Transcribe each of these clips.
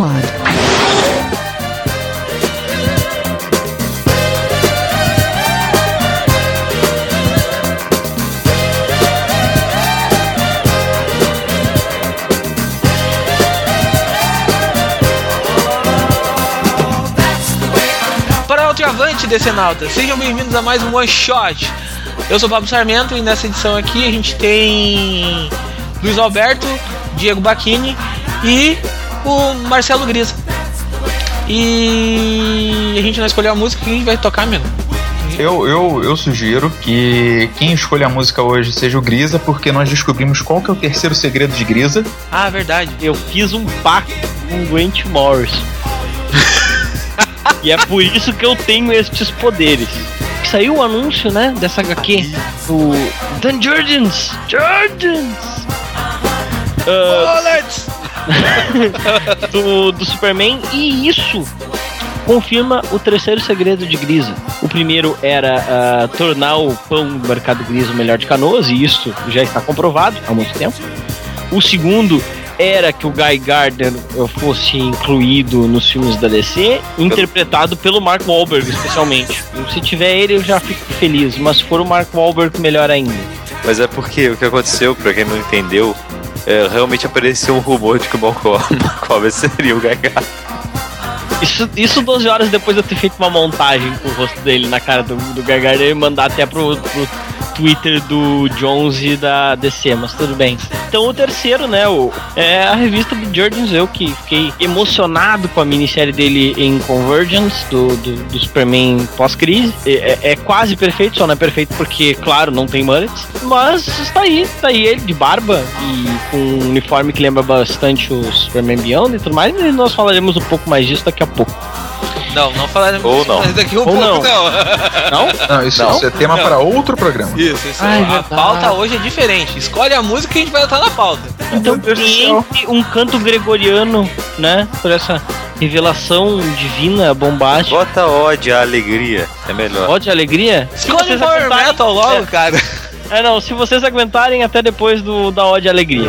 Pod. Para o avante, Decenalta, sejam bem-vindos a mais um One Shot. Eu sou o Pablo Sarmento e nessa edição aqui a gente tem Luiz Alberto, Diego Bacchini e o Marcelo Grisa. E a gente não escolheu a música que a gente vai tocar mesmo. Eu, eu, eu sugiro que quem escolha a música hoje seja o Grisa, porque nós descobrimos qual que é o terceiro segredo de Grisa. Ah, verdade. Eu fiz um pacto com o Grant Morris. e é por isso que eu tenho estes poderes. Saiu o anúncio, né, dessa HQ do Dan Jurgens. Jurgens! Ah, Bullets! do, do Superman e isso confirma o terceiro segredo de Grisa. O primeiro era ah, tornar o pão do mercado Grisa o melhor de canoas e isso já está comprovado há muito tempo. O segundo era que o Guy Gardner fosse incluído nos filmes da DC, interpretado pelo Mark Wahlberg especialmente. Se tiver ele eu já fico feliz, mas se for o Mark Wahlberg melhor ainda. Mas é porque o que aconteceu, pra quem não entendeu, é, realmente apareceu um rumor de que o Malcolm seria o Gaga. Isso, isso 12 horas depois de eu ter feito uma montagem com o rosto dele na cara do, do Gargano e mandar até pro, pro Twitter do Jones e da DC, mas tudo bem. Então o terceiro, né, o, é a revista do Jurgens, eu que fiquei emocionado com a minissérie dele em Convergence, do, do, do Superman pós-crise. É, é- é quase perfeito, só não é perfeito porque, claro, não tem mullets, mas está aí, está aí ele de barba e com um uniforme que lembra bastante o Superman Beyond e tudo mais, e nós falaremos um pouco mais disso daqui a pouco. Não, não falaremos Ou não. mais daqui um Ou pouco, não. não. Não? Não, isso, Não? isso é tema Não. para outro programa. Isso, isso. Ai, a verdade. pauta hoje é diferente. Escolhe a música que a gente vai estar na pauta. Então Meu Deus do que céu. entre um canto gregoriano, né? Por essa revelação divina, bombástica. Bota ódio à alegria, é melhor. Pode alegria? Se Escolhe vocês Power aguentarem- Metal logo, cara. É, é, não, se vocês aguentarem até depois do da ódio alegria.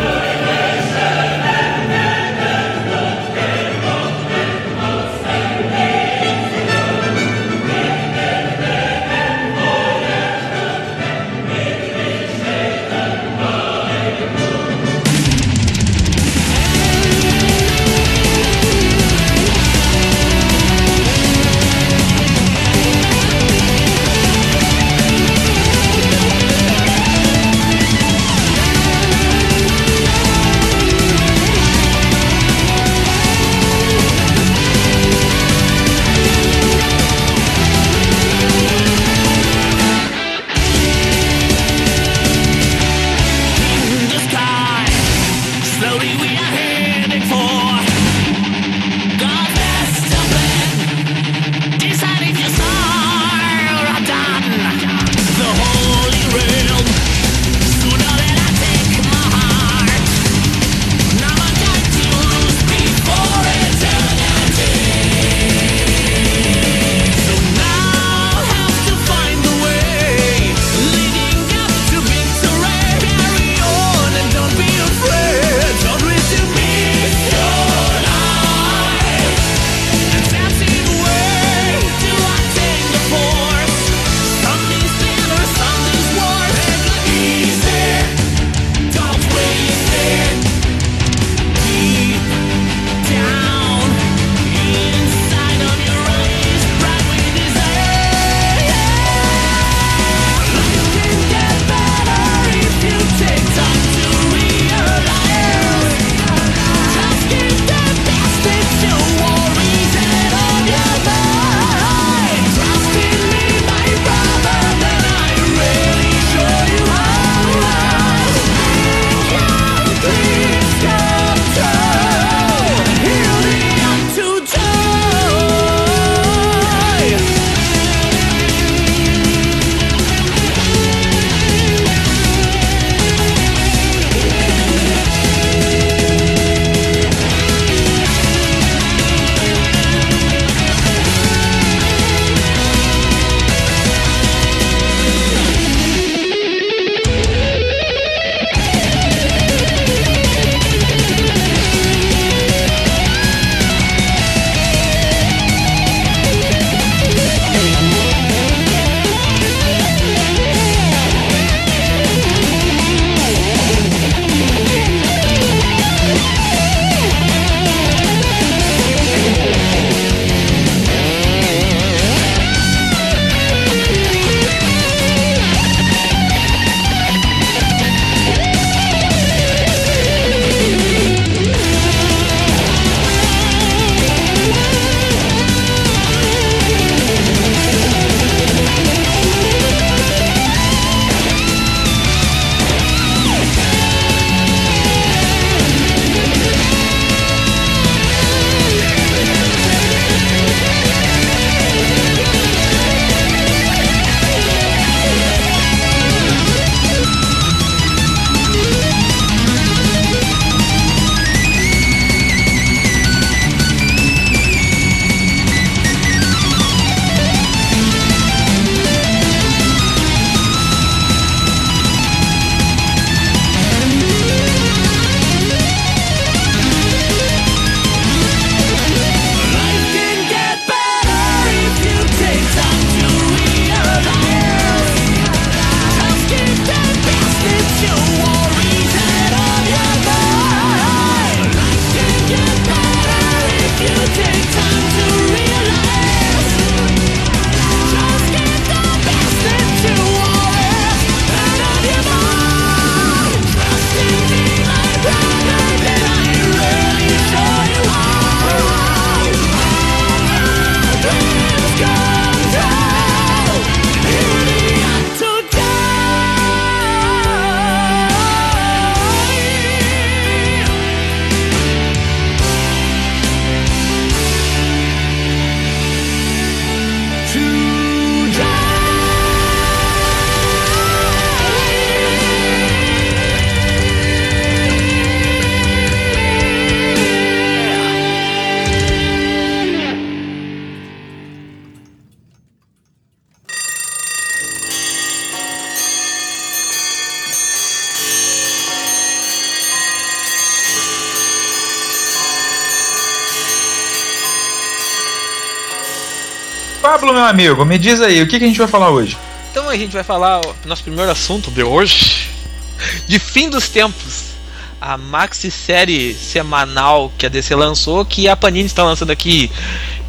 Amigo, me diz aí, o que, que a gente vai falar hoje? Então a gente vai falar o nosso primeiro assunto de hoje, de fim dos tempos. A maxi série semanal que a DC lançou, que a Panini está lançando aqui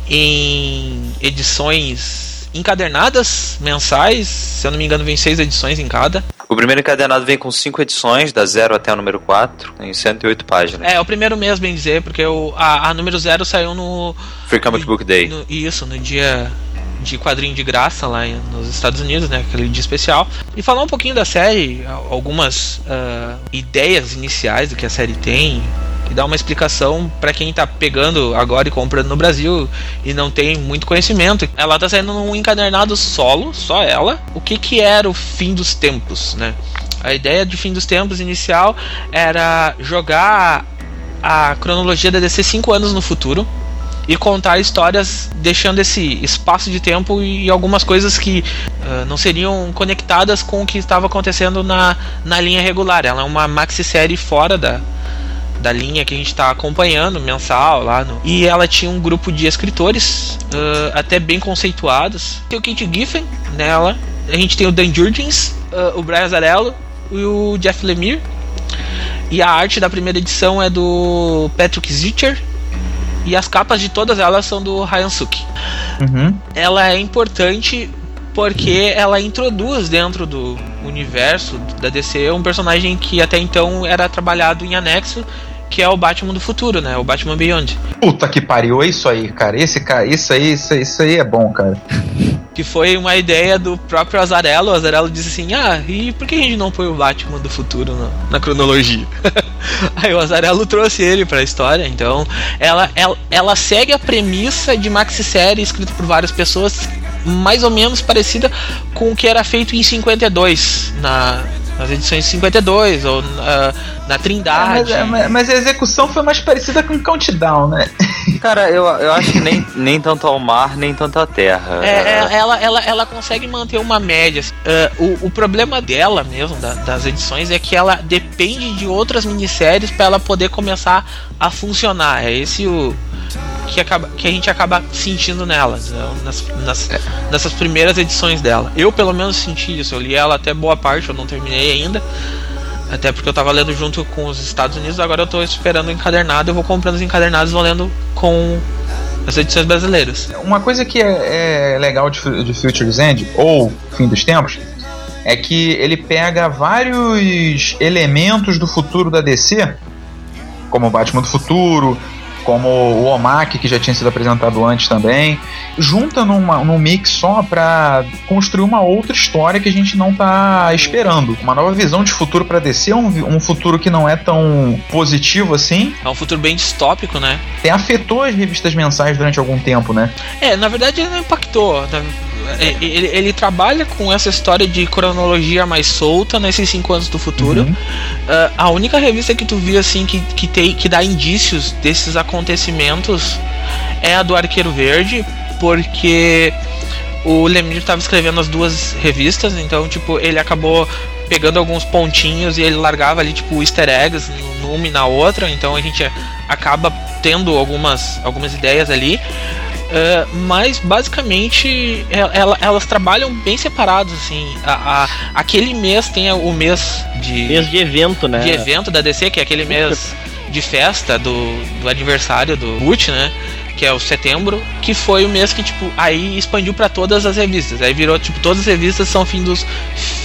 em edições encadernadas mensais, se eu não me engano, vem seis edições em cada. O primeiro encadernado vem com cinco edições, da 0 até o número 4, em 108 páginas. É, o primeiro mesmo, bem dizer, porque o, a, a número 0 saiu no. Free Comic Book Day. No, isso, no dia de quadrinho de graça lá nos Estados Unidos, né? Aquele dia especial. E falar um pouquinho da série, algumas uh, ideias iniciais do que a série tem, e dar uma explicação para quem tá pegando agora e comprando no Brasil e não tem muito conhecimento. Ela tá saindo num encadernado solo, só ela. O que que era o fim dos tempos, né? A ideia de fim dos tempos inicial era jogar a cronologia da DC 5 anos no futuro e contar histórias deixando esse espaço de tempo e algumas coisas que uh, não seriam conectadas com o que estava acontecendo na, na linha regular. Ela é uma maxi série fora da, da linha que a gente está acompanhando, mensal lá. No... E ela tinha um grupo de escritores, uh, até bem conceituados. Tem o Kate Giffen nela, a gente tem o Dan Jurgens, uh, o Brian Zarello e o Jeff Lemire. E a arte da primeira edição é do Patrick Zitcher. E as capas de todas elas são do Ryan Suk. Uhum. Ela é importante porque ela introduz dentro do universo da DC um personagem que até então era trabalhado em anexo que é o Batman do futuro, né? O Batman Beyond. Puta que pariu, é isso aí, cara. Esse cara, isso aí, isso, isso aí é bom, cara. Que foi uma ideia do próprio Azarello. O Azarello disse assim: Ah, e por que a gente não põe o Batman do futuro na, na cronologia? aí o Azarello trouxe ele pra história. Então, ela, ela, ela segue a premissa de maxi-série escrita por várias pessoas, mais ou menos parecida com o que era feito em 52 na nas edições 52 ou na, na Trindade. É, mas, mas, a execução foi mais parecida com Countdown, né? Cara, eu, eu acho que nem, nem tanto ao mar, nem tanto à terra. É, é, ela, ela, ela consegue manter uma média. Uh, o, o problema dela mesmo, da, das edições, é que ela depende de outras minisséries para ela poder começar a funcionar. É esse o que, acaba, que a gente acaba sentindo nela, nas, nas, é. nessas primeiras edições dela. Eu, pelo menos, senti isso. Eu li ela até boa parte, eu não terminei ainda. Até porque eu tava lendo junto com os Estados Unidos, agora eu tô esperando o encadernado, eu vou comprando os encadernados e vou lendo com as edições brasileiras. Uma coisa que é, é legal de, de Future's End, ou Fim dos Tempos, é que ele pega vários elementos do futuro da DC, como o Batman do Futuro, como o Omaki, que já tinha sido apresentado antes também, junta numa, num mix só para construir uma outra história que a gente não tá esperando. Uma nova visão de futuro para descer, um, um futuro que não é tão positivo assim. É um futuro bem distópico, né? Tem, afetou as revistas mensais durante algum tempo, né? É, na verdade ele não impactou. Né? É, ele, ele, trabalha com essa história de cronologia mais solta nesses cinco anos do futuro. Uhum. Uh, a única revista que tu viu assim que, que, tem, que dá indícios desses acontecimentos é a do Arqueiro Verde, porque o Lemire estava escrevendo as duas revistas, então tipo ele acabou pegando alguns pontinhos e ele largava ali tipo easter eggs numa e na outra, então a gente acaba tendo algumas, algumas ideias ali. Uh, mas basicamente ela, elas trabalham bem separadas assim. A, a, aquele mês tem o mês de mês de evento, né? De evento da DC, que é aquele mês de festa do, do aniversário do Boot, né? Que é o setembro, que foi o mês que tipo aí expandiu para todas as revistas. Aí virou tipo todas as revistas são fim dos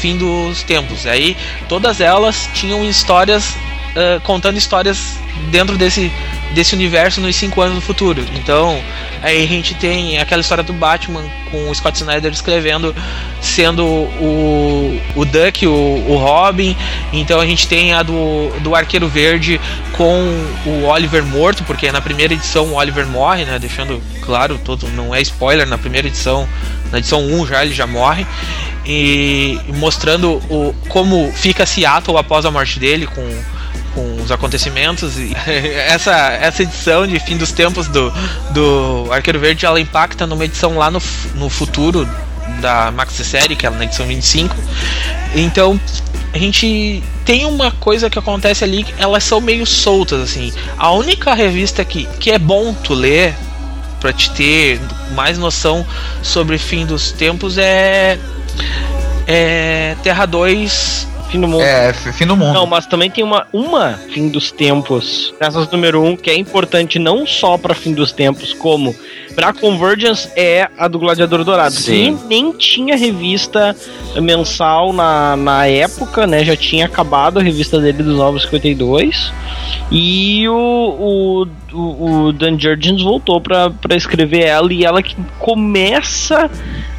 fim dos tempos. Aí todas elas tinham histórias uh, contando histórias dentro desse desse universo nos cinco anos no futuro. Então, aí a gente tem aquela história do Batman com o Scott Snyder escrevendo, sendo o, o Duck, o, o Robin. Então a gente tem a do, do Arqueiro Verde com o Oliver morto, porque na primeira edição o Oliver morre, né? Deixando claro, todo não é spoiler, na primeira edição, na edição 1 já ele já morre. E mostrando o, como fica Seattle após a morte dele com com os acontecimentos e essa, essa edição de fim dos tempos do, do Arqueiro Verde ela impacta numa edição lá no, no futuro da Maxi Série, que é na edição 25. Então, a gente tem uma coisa que acontece ali, elas são meio soltas assim. A única revista que, que é bom tu ler pra te ter mais noção sobre fim dos tempos é. É. Terra 2 Fim do mundo. É, fim do mundo. Não, mas também tem uma, uma fim dos tempos. Essas número um, que é importante não só pra fim dos tempos, como pra Convergence é a do Gladiador Dourado. Sim. Que nem tinha revista mensal na, na época, né? Já tinha acabado a revista dele dos Novos 52. E o, o, o, o Dan Jurgens voltou pra, pra escrever ela e ela que começa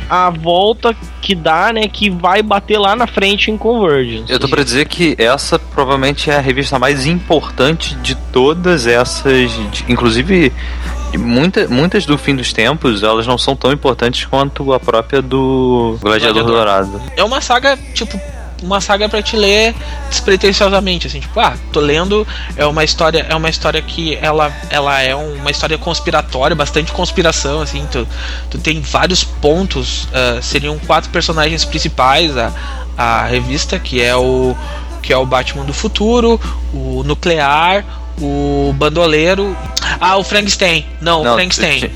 a volta que dá, né? Que vai bater lá na frente em Convergence. Eu tô pra dizer que essa provavelmente é a revista mais importante de todas essas. de- inclusive, muita, muitas do fim dos tempos, elas não são tão importantes quanto a própria do Gladiador Gladiador. Dourado. É uma saga, tipo, uma saga pra te ler despretensiosamente, assim, tipo, ah, tô lendo, é uma história, é uma história que ela, ela é uma história conspiratória, bastante conspiração, assim, tu, tu tem vários pontos, ah, seriam quatro personagens principais a, a revista, que é o que é o Batman do futuro, o nuclear, o bandoleiro, ah, o Frankenstein, não, o Frankenstein.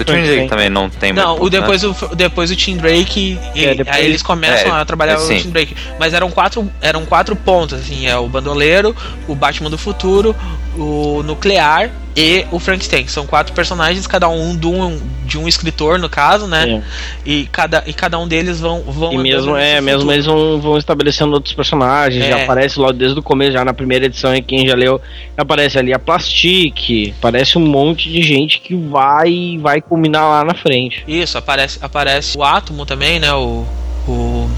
O Twin Drake também não tem Não, muito, o depois, o, depois o Tim Drake, e, É, depois- aí eles começam é, a trabalhar é, o. Tim Drake. Mas eram quatro, eram quatro pontos, assim, é o Bandoleiro, o Batman do Futuro, o Nuclear e o Frankenstein. São quatro personagens, cada um de um, de um escritor, no caso, né? É. E, cada, e cada um deles vão... vão E mesmo, é, mesmo futuro. eles vão, vão estabelecendo outros personagens, É. já aparece logo desde o começo, já na primeira edição, e quem já leu, aparece ali a Plastique, aparece um monte de gente que vai vai culminar lá na frente. Isso, aparece, aparece o Átomo também, né? O... o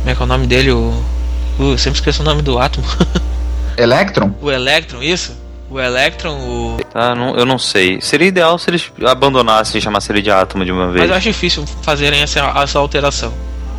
como é que é o nome dele? O... Uh, eu sempre esqueço o nome do Átomo. Electron? o Electron, isso? O Electron, o... Tá, não- eu não sei. Seria ideal se eles abandonassem e chamassem ele de átomo de uma vez. Mas eu acho difícil fazerem essa, essa alteração.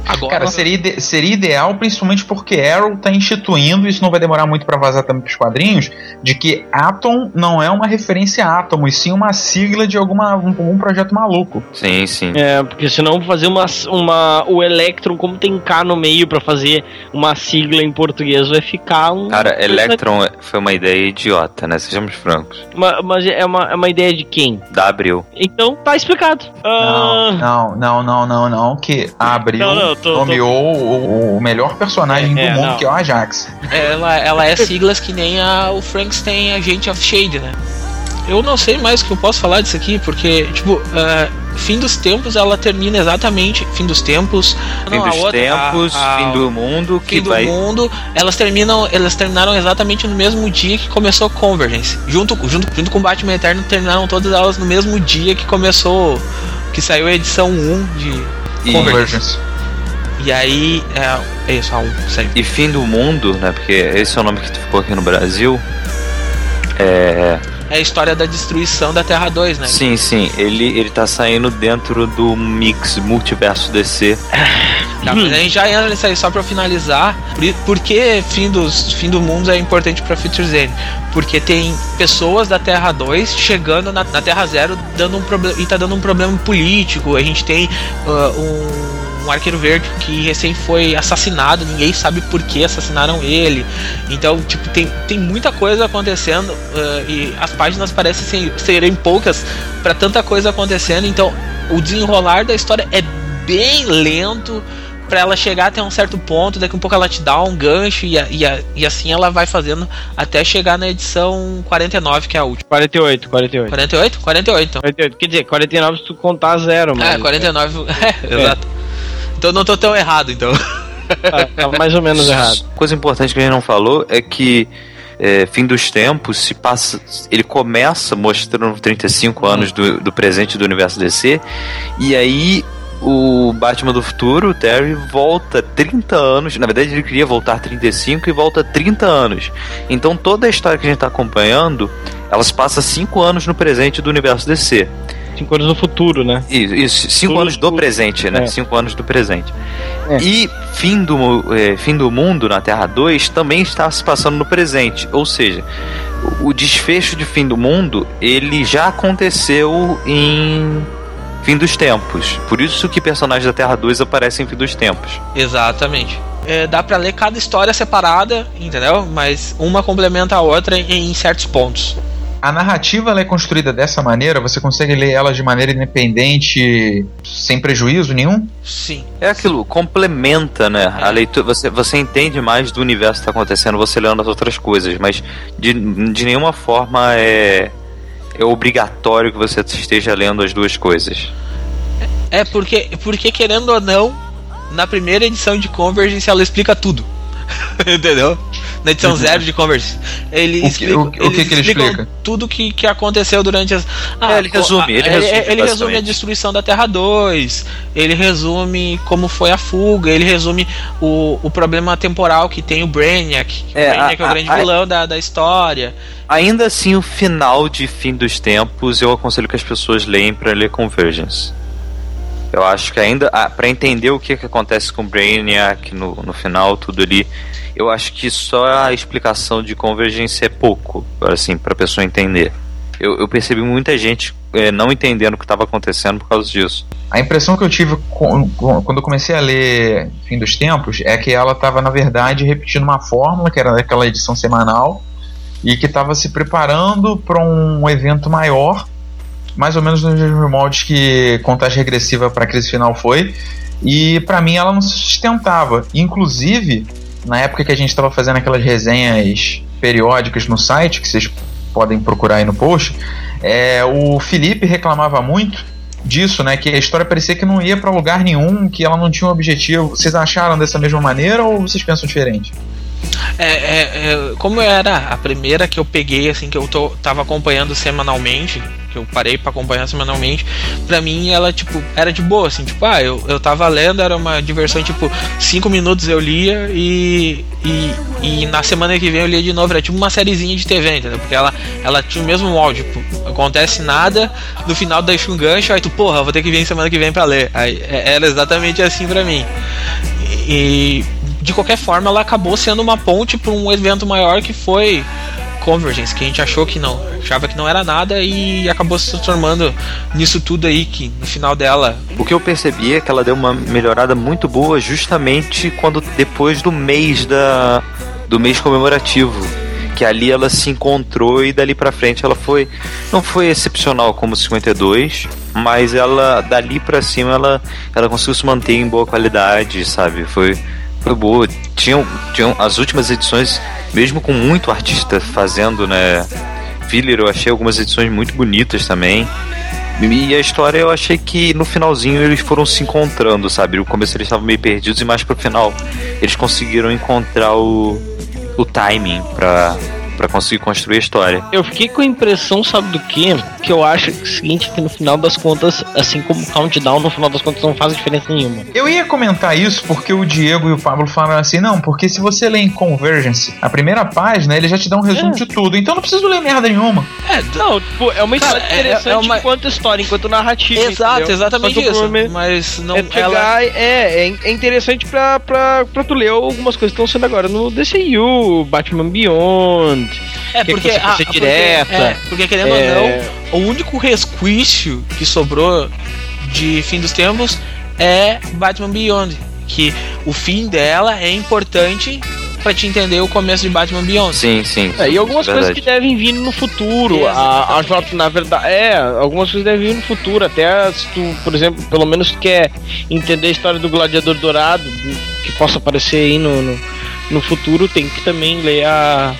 Agora, Cara, seria, ide- seria ideal, principalmente porque Arrow tá instituindo, isso não vai demorar muito pra vazar também pros quadrinhos, de que Atom não é uma referência a Atom, e sim uma sigla de alguma, um, algum projeto maluco. Sim, sim. É, porque senão fazer uma, uma o Electron, como tem K no meio pra fazer uma sigla em português, vai ficar um. Cara, Electron foi uma ideia idiota, né? Sejamos francos. Uma- mas é uma, é uma ideia de quem? Da Abril. Então tá explicado. Ah, Não, não, não, não, não, que abriu, Não, não, tô- nomeou o, o melhor personagem É, do mundo, não. que é o Ajax. ela, ela é siglas que nem a, o Frankenstein Agent of Shade, né? Eu não sei mais o que eu posso falar disso aqui, porque, tipo, ah, fim dos tempos ela termina exatamente. Fim dos tempos. Fim não, dos outra, tempos, a- a- fim do mundo, que fim do vai. mundo, elas terminam, elas terminaram exatamente no mesmo dia que começou Convergence. Junto, junto, junto com Batman Eterno, terminaram todas elas no mesmo dia que começou, que saiu a edição 1 de Convergence. E aí, é, é isso, a 1, saiu. E fim do mundo, né? Porque esse é o nome que ficou aqui no Brasil. É. É a história da destruição da Terra 2, né? Sim, sim. Ele, ele tá saindo dentro do mix multiverso DC. Tá, mas a gente já entra nisso aí só pra finalizar. Por, por que fim, dos, fim do mundo é importante pra Future Zen? Porque tem pessoas da Terra 2 chegando na, na Terra Zero dando um e tá dando um problema político. A gente tem ah, um, um arqueiro verde que recém foi assassinado, ninguém sabe por que assassinaram ele. Então, tipo, tem, tem muita coisa acontecendo ah, e as páginas parecem ser- serem poucas pra tanta coisa acontecendo. Então, o desenrolar da história é bem lento pra ela chegar até um certo ponto, daqui a um pouco ela te dá um gancho e, a- e, a- e assim ela vai fazendo até chegar na edição 49, que é a última. 48, 48. 48? 48, então. 48. Quer dizer, 49 se tu contar zero, mas. É, 49, é, exato. Então não tô tão errado, então. Tá, tá mais ou menos errado. Coisa importante que a gente não falou é que é, fim dos tempos se passa. Ele começa mostrando 35 anos do, do presente do universo DC. E aí o Batman do futuro, o Terry, volta 30 anos. Na verdade, ele queria voltar 35 e volta 30 anos. Então toda a história que a gente tá acompanhando, ela se passa 5 anos no presente do universo DC. Cinco anos no futuro, né? Isso, isso cinco Tudo- anos do presente, né? é. Cinco anos do presente. É. E fim do, é, fim do mundo na Terra 2 também está se passando no presente. Ou seja, o, o desfecho de fim do mundo ele já aconteceu em fim dos tempos. Por isso que personagens da Terra 2 aparecem em fim dos tempos. Exatamente. É, dá pra ler cada história separada, entendeu? Mas uma complementa a outra em, em certos pontos. A narrativa ela é construída dessa maneira, você consegue ler ela de maneira independente, sem prejuízo nenhum? Sim. É aquilo, complementa, né? A leitura, você, você entende mais do universo que está acontecendo, você lendo as outras coisas, mas de, de nenhuma forma é, é obrigatório que você esteja lendo as duas coisas. É porque, porque querendo ou não, na primeira edição de Convergence ela explica tudo. Entendeu? Na edição Uhum. zero de Converse. Ele O explica, o que- o que que ele explica? Tudo que, que aconteceu durante as. É, ele resume, ele resume, ele resume a destruição da Terra 2, ele resume como foi a fuga, ele resume o, o problema temporal que tem o Brainiac. que É, o Brainiac a- é o grande a- vilão da, da história. Ainda assim, o final de Fim dos Tempos eu aconselho que as pessoas leem para ler Convergence. Eu acho que ainda, ah, para entender o que, que acontece com o Brainiac no, no final, tudo ali, eu acho que só a explicação de Convergence é pouco, assim, pra pessoa entender. Eu, eu percebi muita gente eh, não entendendo o que estava acontecendo por causa disso. A impressão que eu tive com- com- quando eu comecei a ler Fim dos Tempos é que ela estava, na verdade, repetindo uma fórmula, que era daquela edição semanal, e que estava se preparando para um evento maior, mais ou menos nos mesmos moldes que Contagem Regressiva para a crise final foi, e para mim ela não se sustentava. Inclusive, na época que a gente estava fazendo aquelas resenhas periódicas no site, que vocês podem procurar aí no post, é, o Felipe reclamava muito disso, né? Que a história parecia que não ia pra lugar nenhum, que ela não tinha um objetivo. Vocês acharam dessa mesma maneira ou vocês pensam diferente? É, é, é, como era a primeira que eu peguei, assim, que eu tô, tava acompanhando semanalmente, que eu parei pra acompanhar semanalmente, pra mim ela, tipo, era de boa, assim, tipo, ah, eu, eu tava lendo, era uma diversão, tipo, cinco minutos eu lia e, e, e na semana que vem eu lia de novo, era tipo uma sériezinha de TV, entendeu? Porque ela, ela tinha o mesmo molde, tipo, acontece nada, no final deixa um gancho, aí tu, porra, vou ter que vir semana que vem pra ler. Aí, é- era exatamente assim pra mim. E de qualquer forma, ela acabou sendo uma ponte para um evento maior que foi Convergence, que a gente achou que não, achava que não era nada e acabou se transformando nisso tudo aí que no final dela. O que eu percebi é que ela deu uma melhorada muito boa justamente quando depois do mês da do mês comemorativo, que ali ela se encontrou e dali pra frente ela foi não foi excepcional como 52, mas ela dali pra cima ela ela conseguiu se manter em boa qualidade, sabe? Foi foi boa. Tinham, tinham as últimas edições, mesmo com muito artista fazendo, né? Filler, eu achei algumas edições muito bonitas também. E a história eu achei que no finalzinho eles foram se encontrando, sabe? No começo eles estavam meio perdidos e mais pro final eles conseguiram encontrar o, o timing pra, pra conseguir construir a história. Eu fiquei com a impressão, sabe do que? Que eu acho que é o seguinte, que no final das contas, assim como o Countdown, no final das contas não faz diferença nenhuma. Eu ia comentar isso porque o Diego e o Pablo falaram assim, não, porque se você lê em Convergence, a primeira página, ele já te dá um resumo É. de tudo, então não preciso ler merda nenhuma. É, Não, tipo, é uma Cara, história é- interessante é uma- enquanto história, enquanto narrativa. exato, entendeu? exatamente isso. problema Mas não É ela é, é, é interessante pra, pra, pra tu ler algumas coisas que estão sendo agora no DCU, Batman Beyond. É que porque você fosse a- porque- direta. é, porque querendo É. ou não, o único resquício que sobrou de fim dos tempos é Batman Beyond, que o fim dela é importante pra te entender o começo de Batman Beyond. Sim, sim. É, e algumas verdade. coisas que devem vir no futuro. É, a, a exatamente. J, na verdade, é, algumas coisas devem vir no futuro. Até se tu, por exemplo, pelo menos quer entender a história do Gladiador Dourado, que possa aparecer aí no, no, no futuro, tem que também ler a.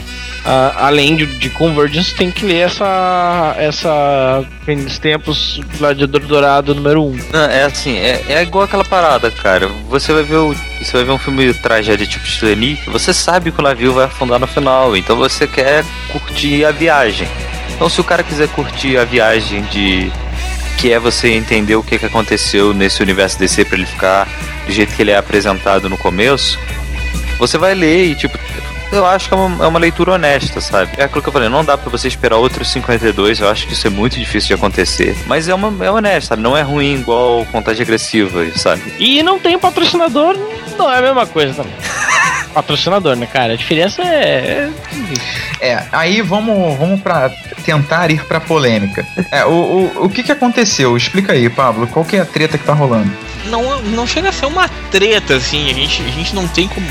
a- além de, de Convergence, tem que ler essa. essa. Fim dos tempos, Gladiador Dourado número 1. Não, é assim, é, é igual aquela parada, cara. Você vai ver o, você vai ver um filme de tragédia tipo Titanic, você sabe que o navio vai afundar no final, então você quer curtir a viagem. Então se o cara quiser curtir a viagem de que é você entender o que, que aconteceu nesse universo DC pra ele ficar do jeito que ele é apresentado no começo, você vai ler e tipo eu acho que é uma, é uma leitura honesta, sabe? É aquilo que eu falei, não dá pra você esperar outros 52, eu acho que isso é muito difícil de acontecer. Mas é uma é honesto, sabe? Não é ruim igual contagem agressiva, sabe? E não tem patrocinador, não é a mesma coisa também. patrocinador, né, cara? A diferença é. É, aí vamos, vamos para tentar ir pra polêmica. É, o, o, o que que aconteceu? Explica aí, Pablo, qual que é a treta que tá rolando? não, não chega a ser uma treta, assim, a gente, a gente não tem como.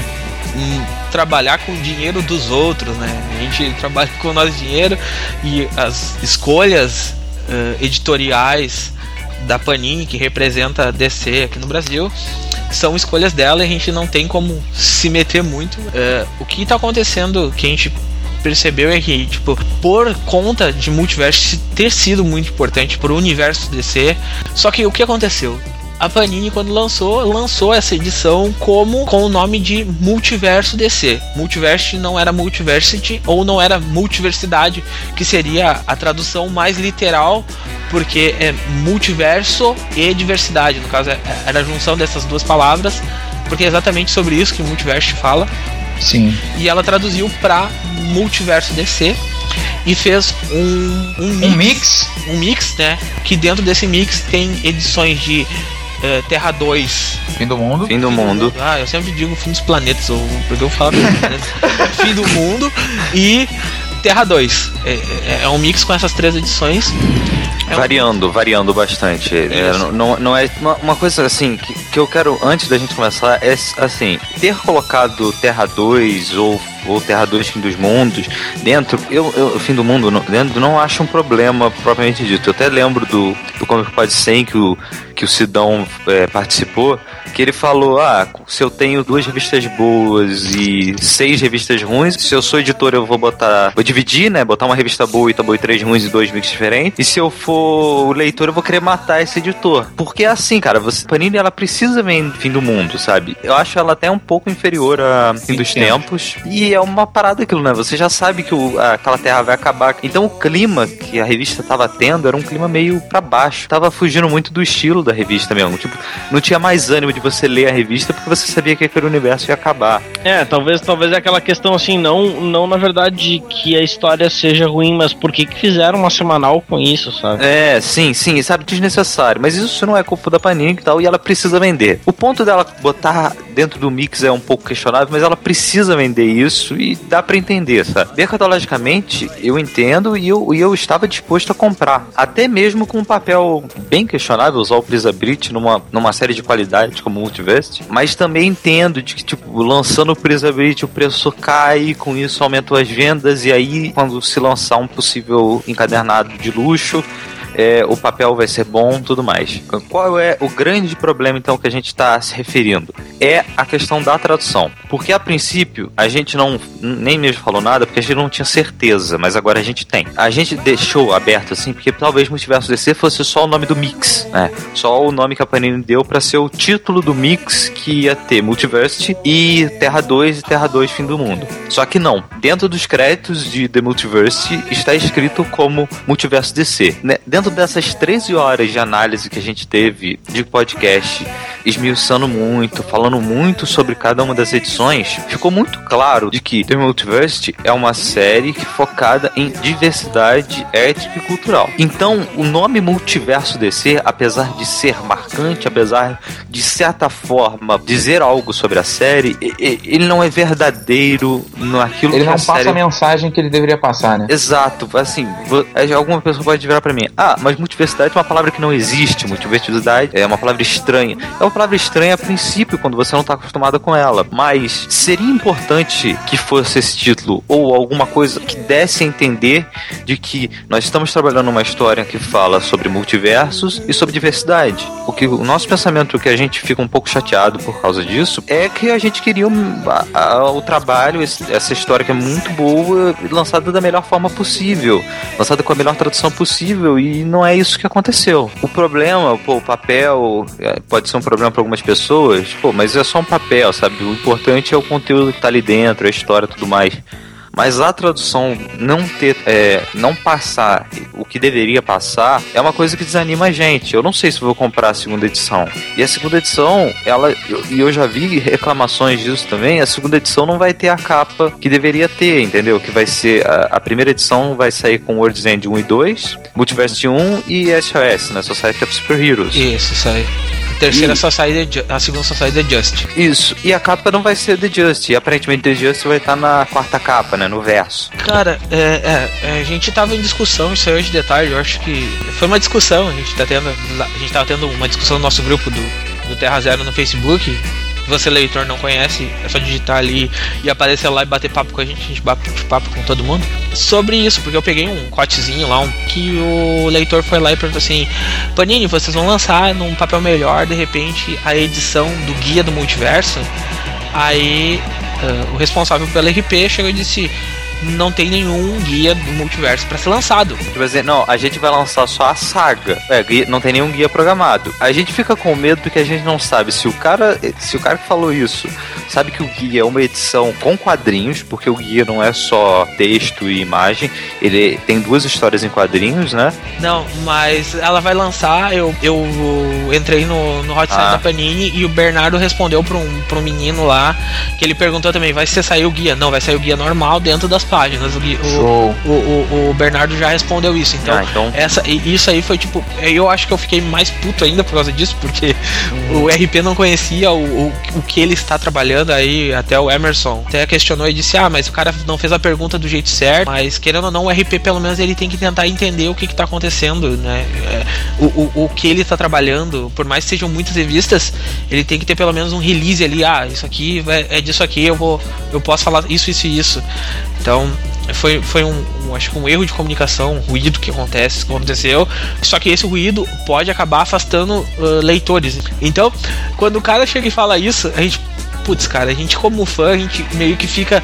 Trabalhar com o dinheiro dos outros, né? A gente trabalha com o nosso dinheiro e as escolhas uh, editoriais da Panini, que representa a DC aqui no Brasil, são escolhas dela e a gente não tem como se meter muito. Uh, o que está acontecendo, que a gente percebeu é que, tipo, por conta de multiverso ter sido muito importante para o universo DC, só que o que aconteceu? A Panini quando lançou, lançou essa edição como com o nome de Multiverso DC. Multiverse não era Multiversity ou não era Multiversidade, que seria a tradução mais literal, porque é multiverso e diversidade. No caso, é, era a junção dessas duas palavras, porque é exatamente sobre isso que Multiverse fala. Sim. E ela traduziu para Multiverso DC e fez um, um mix, um mix, um mix, né? Que dentro desse mix tem edições de é, Terra 2. Fim do mundo. Fim do mundo. Ah, eu sempre digo fim dos planetas, ou porque eu falo fim do mundo e Terra 2. É, é, é, um mix com essas três edições. É variando, um... variando bastante. É, não, não é uma, uma coisa assim que, que eu quero, antes da gente começar, é assim, ter colocado Terra 2 ou ou Terra 2 Fim dos Mundos, dentro, eu, eu Fim do Mundo, não, dentro, não acho um problema propriamente dito. Eu até lembro do, do Comic Pod 100 que o, que o Sidão é, participou, que ele falou: ah, se eu tenho duas revistas boas e seis revistas ruins, se eu sou editor, eu vou botar. Vou dividir, né? Botar uma revista boa e também três ruins e dois mix diferentes. E se eu for o leitor, eu vou querer matar esse editor. Porque é assim, cara, você, Panini ela precisa ver fim do mundo, sabe? Eu acho ela até um pouco inferior a fim dos tempos. E é uma parada aquilo, né? Você já sabe que o, aquela terra vai acabar. Então o clima que a revista tava tendo era um clima meio para baixo. Tava fugindo muito do estilo da revista mesmo. Tipo, não tinha mais ânimo de você ler a revista porque você sabia que aquele universo ia acabar. É, talvez, talvez é aquela questão assim, não, não na verdade que a história seja ruim, mas por que, que fizeram uma semanal com isso, sabe? É, sim, sim, sabe, desnecessário. Mas isso não é culpa da Panini e tal, e ela precisa vender. O ponto dela botar dentro do mix é um pouco questionável, mas ela precisa vender isso e dá para entender, sabe? Mercadologicamente, eu entendo e eu, e eu estava disposto a comprar. Até mesmo com um papel bem questionável, usar o Prisabrit numa, numa série de qualidade como Multiverse. Mas também entendo de que, tipo, lançando o Prisability o preço cai, com isso aumentam as vendas, e aí quando se lançar um possível encadernado de luxo, é, o papel vai ser bom, tudo mais. Qual é o grande problema então que a gente está se referindo? É a questão da tradução, porque a princípio a gente não nem mesmo falou nada porque a gente não tinha certeza, mas agora a gente tem. A gente deixou aberto assim porque talvez Multiverso DC fosse só o nome do mix, né? Só o nome que a Panini deu para ser o título do mix que ia ter Multiverse e Terra 2 e Terra 2 Fim do Mundo. Só que não. Dentro dos créditos de The Multiverse está escrito como Multiverso DC. Né? Dentro dentro dessas 13 horas de análise que a gente teve de podcast, esmiuçando muito, falando muito sobre cada uma das edições, ficou muito claro de que The Multiverse é uma série focada em diversidade étnica e cultural. Então, o nome Multiverso DC, apesar de ser marcante, apesar de certa forma dizer algo sobre a série, ele não é verdadeiro naquilo ele que a série... Ele não passa a mensagem que ele deveria passar, né? Exato. Assim, alguma pessoa pode virar para mim, ah, mas multiversidade é uma palavra que não existe. Multiversidade é uma palavra estranha. É uma palavra estranha a princípio, quando você não está acostumado com ela. Mas seria importante que fosse esse título ou alguma coisa que desse a entender de que nós estamos trabalhando uma história que fala sobre multiversos e sobre diversidade. O que o nosso pensamento que a gente fica um pouco chateado por causa disso é que a gente queria a, a, o trabalho, essa história que é muito boa, lançada da melhor forma possível, lançada com a melhor tradução possível e não é isso que aconteceu. O problema, pô, o papel é, pode ser um problema para algumas pessoas, pô, mas é só um papel, sabe? O importante é o conteúdo que tá ali dentro, a história e tudo mais. Mas a tradução não ter, é, não passar o que deveria passar é uma coisa que desanima a gente. Eu não sei se vou comprar a segunda edição. E a segunda edição, ela, e eu, eu já vi reclamações disso também. A segunda edição não vai ter a capa que deveria ter, entendeu? Que vai ser a, a primeira edição vai sair com World's End 1 e 2, Multiverse 1 e SOS, né? Society of Super Heroes. Isso, aí terceira e... só saída, a segunda só saída é Just. Isso. E a capa não vai ser The Just. E aparentemente The Just vai estar na quarta capa, né? No verso. Cara, é, é, é, a gente tava em discussão isso aí hoje de tarde. Eu acho que foi uma discussão. A gente tá tendo. A gente tava tendo uma discussão no nosso grupo do, do Terra Zero no Facebook. Você leitor não conhece, é só digitar ali e aparecer lá e bater papo com a gente, a gente bate papo com todo mundo. Sobre isso, porque eu peguei um cotezinho lá, um, que o leitor foi lá e perguntou assim: Panini, vocês vão lançar num papel melhor, de repente, a edição do Guia do Multiverso? Aí uh, o responsável pelo RP chegou e disse: não tem nenhum guia do multiverso para ser lançado. Tipo assim, não, a gente vai lançar só a saga. É, não tem nenhum guia programado. A gente fica com medo porque a gente não sabe se o cara, se o cara que falou isso, sabe que o guia é uma edição com quadrinhos, porque o guia não é só texto e imagem, ele tem duas histórias em quadrinhos, né? Não, mas ela vai lançar, eu, eu entrei no, no hot ah. da Panini e o Bernardo respondeu para um, pra um menino lá, que ele perguntou também, vai ser sair o guia? Não, vai sair o guia normal dentro das páginas. O, o, o, o, Bernardo já respondeu isso. Então, ah, então, essa, isso aí foi tipo. Eu acho que eu fiquei mais puto ainda por causa disso, porque hum. o RP não conhecia o, o, o, que ele está trabalhando. Aí até o Emerson até questionou e disse: Ah, mas o cara não fez a pergunta do jeito certo. Mas querendo ou não, o RP pelo menos ele tem que tentar entender o que está acontecendo, né? É, o, o, o que ele está trabalhando, por mais que sejam muitas revistas, ele tem que ter pelo menos um release ali. Ah, isso aqui é, é disso aqui, eu vou, eu posso falar isso, isso e isso. Então, foi, foi um, um, acho que um erro de comunicação, um ruído que acontece, que aconteceu. Só que esse ruído pode acabar afastando uh, leitores. Então, quando o cara chega e fala isso, a gente, putz, cara, a gente como fã, a gente meio que fica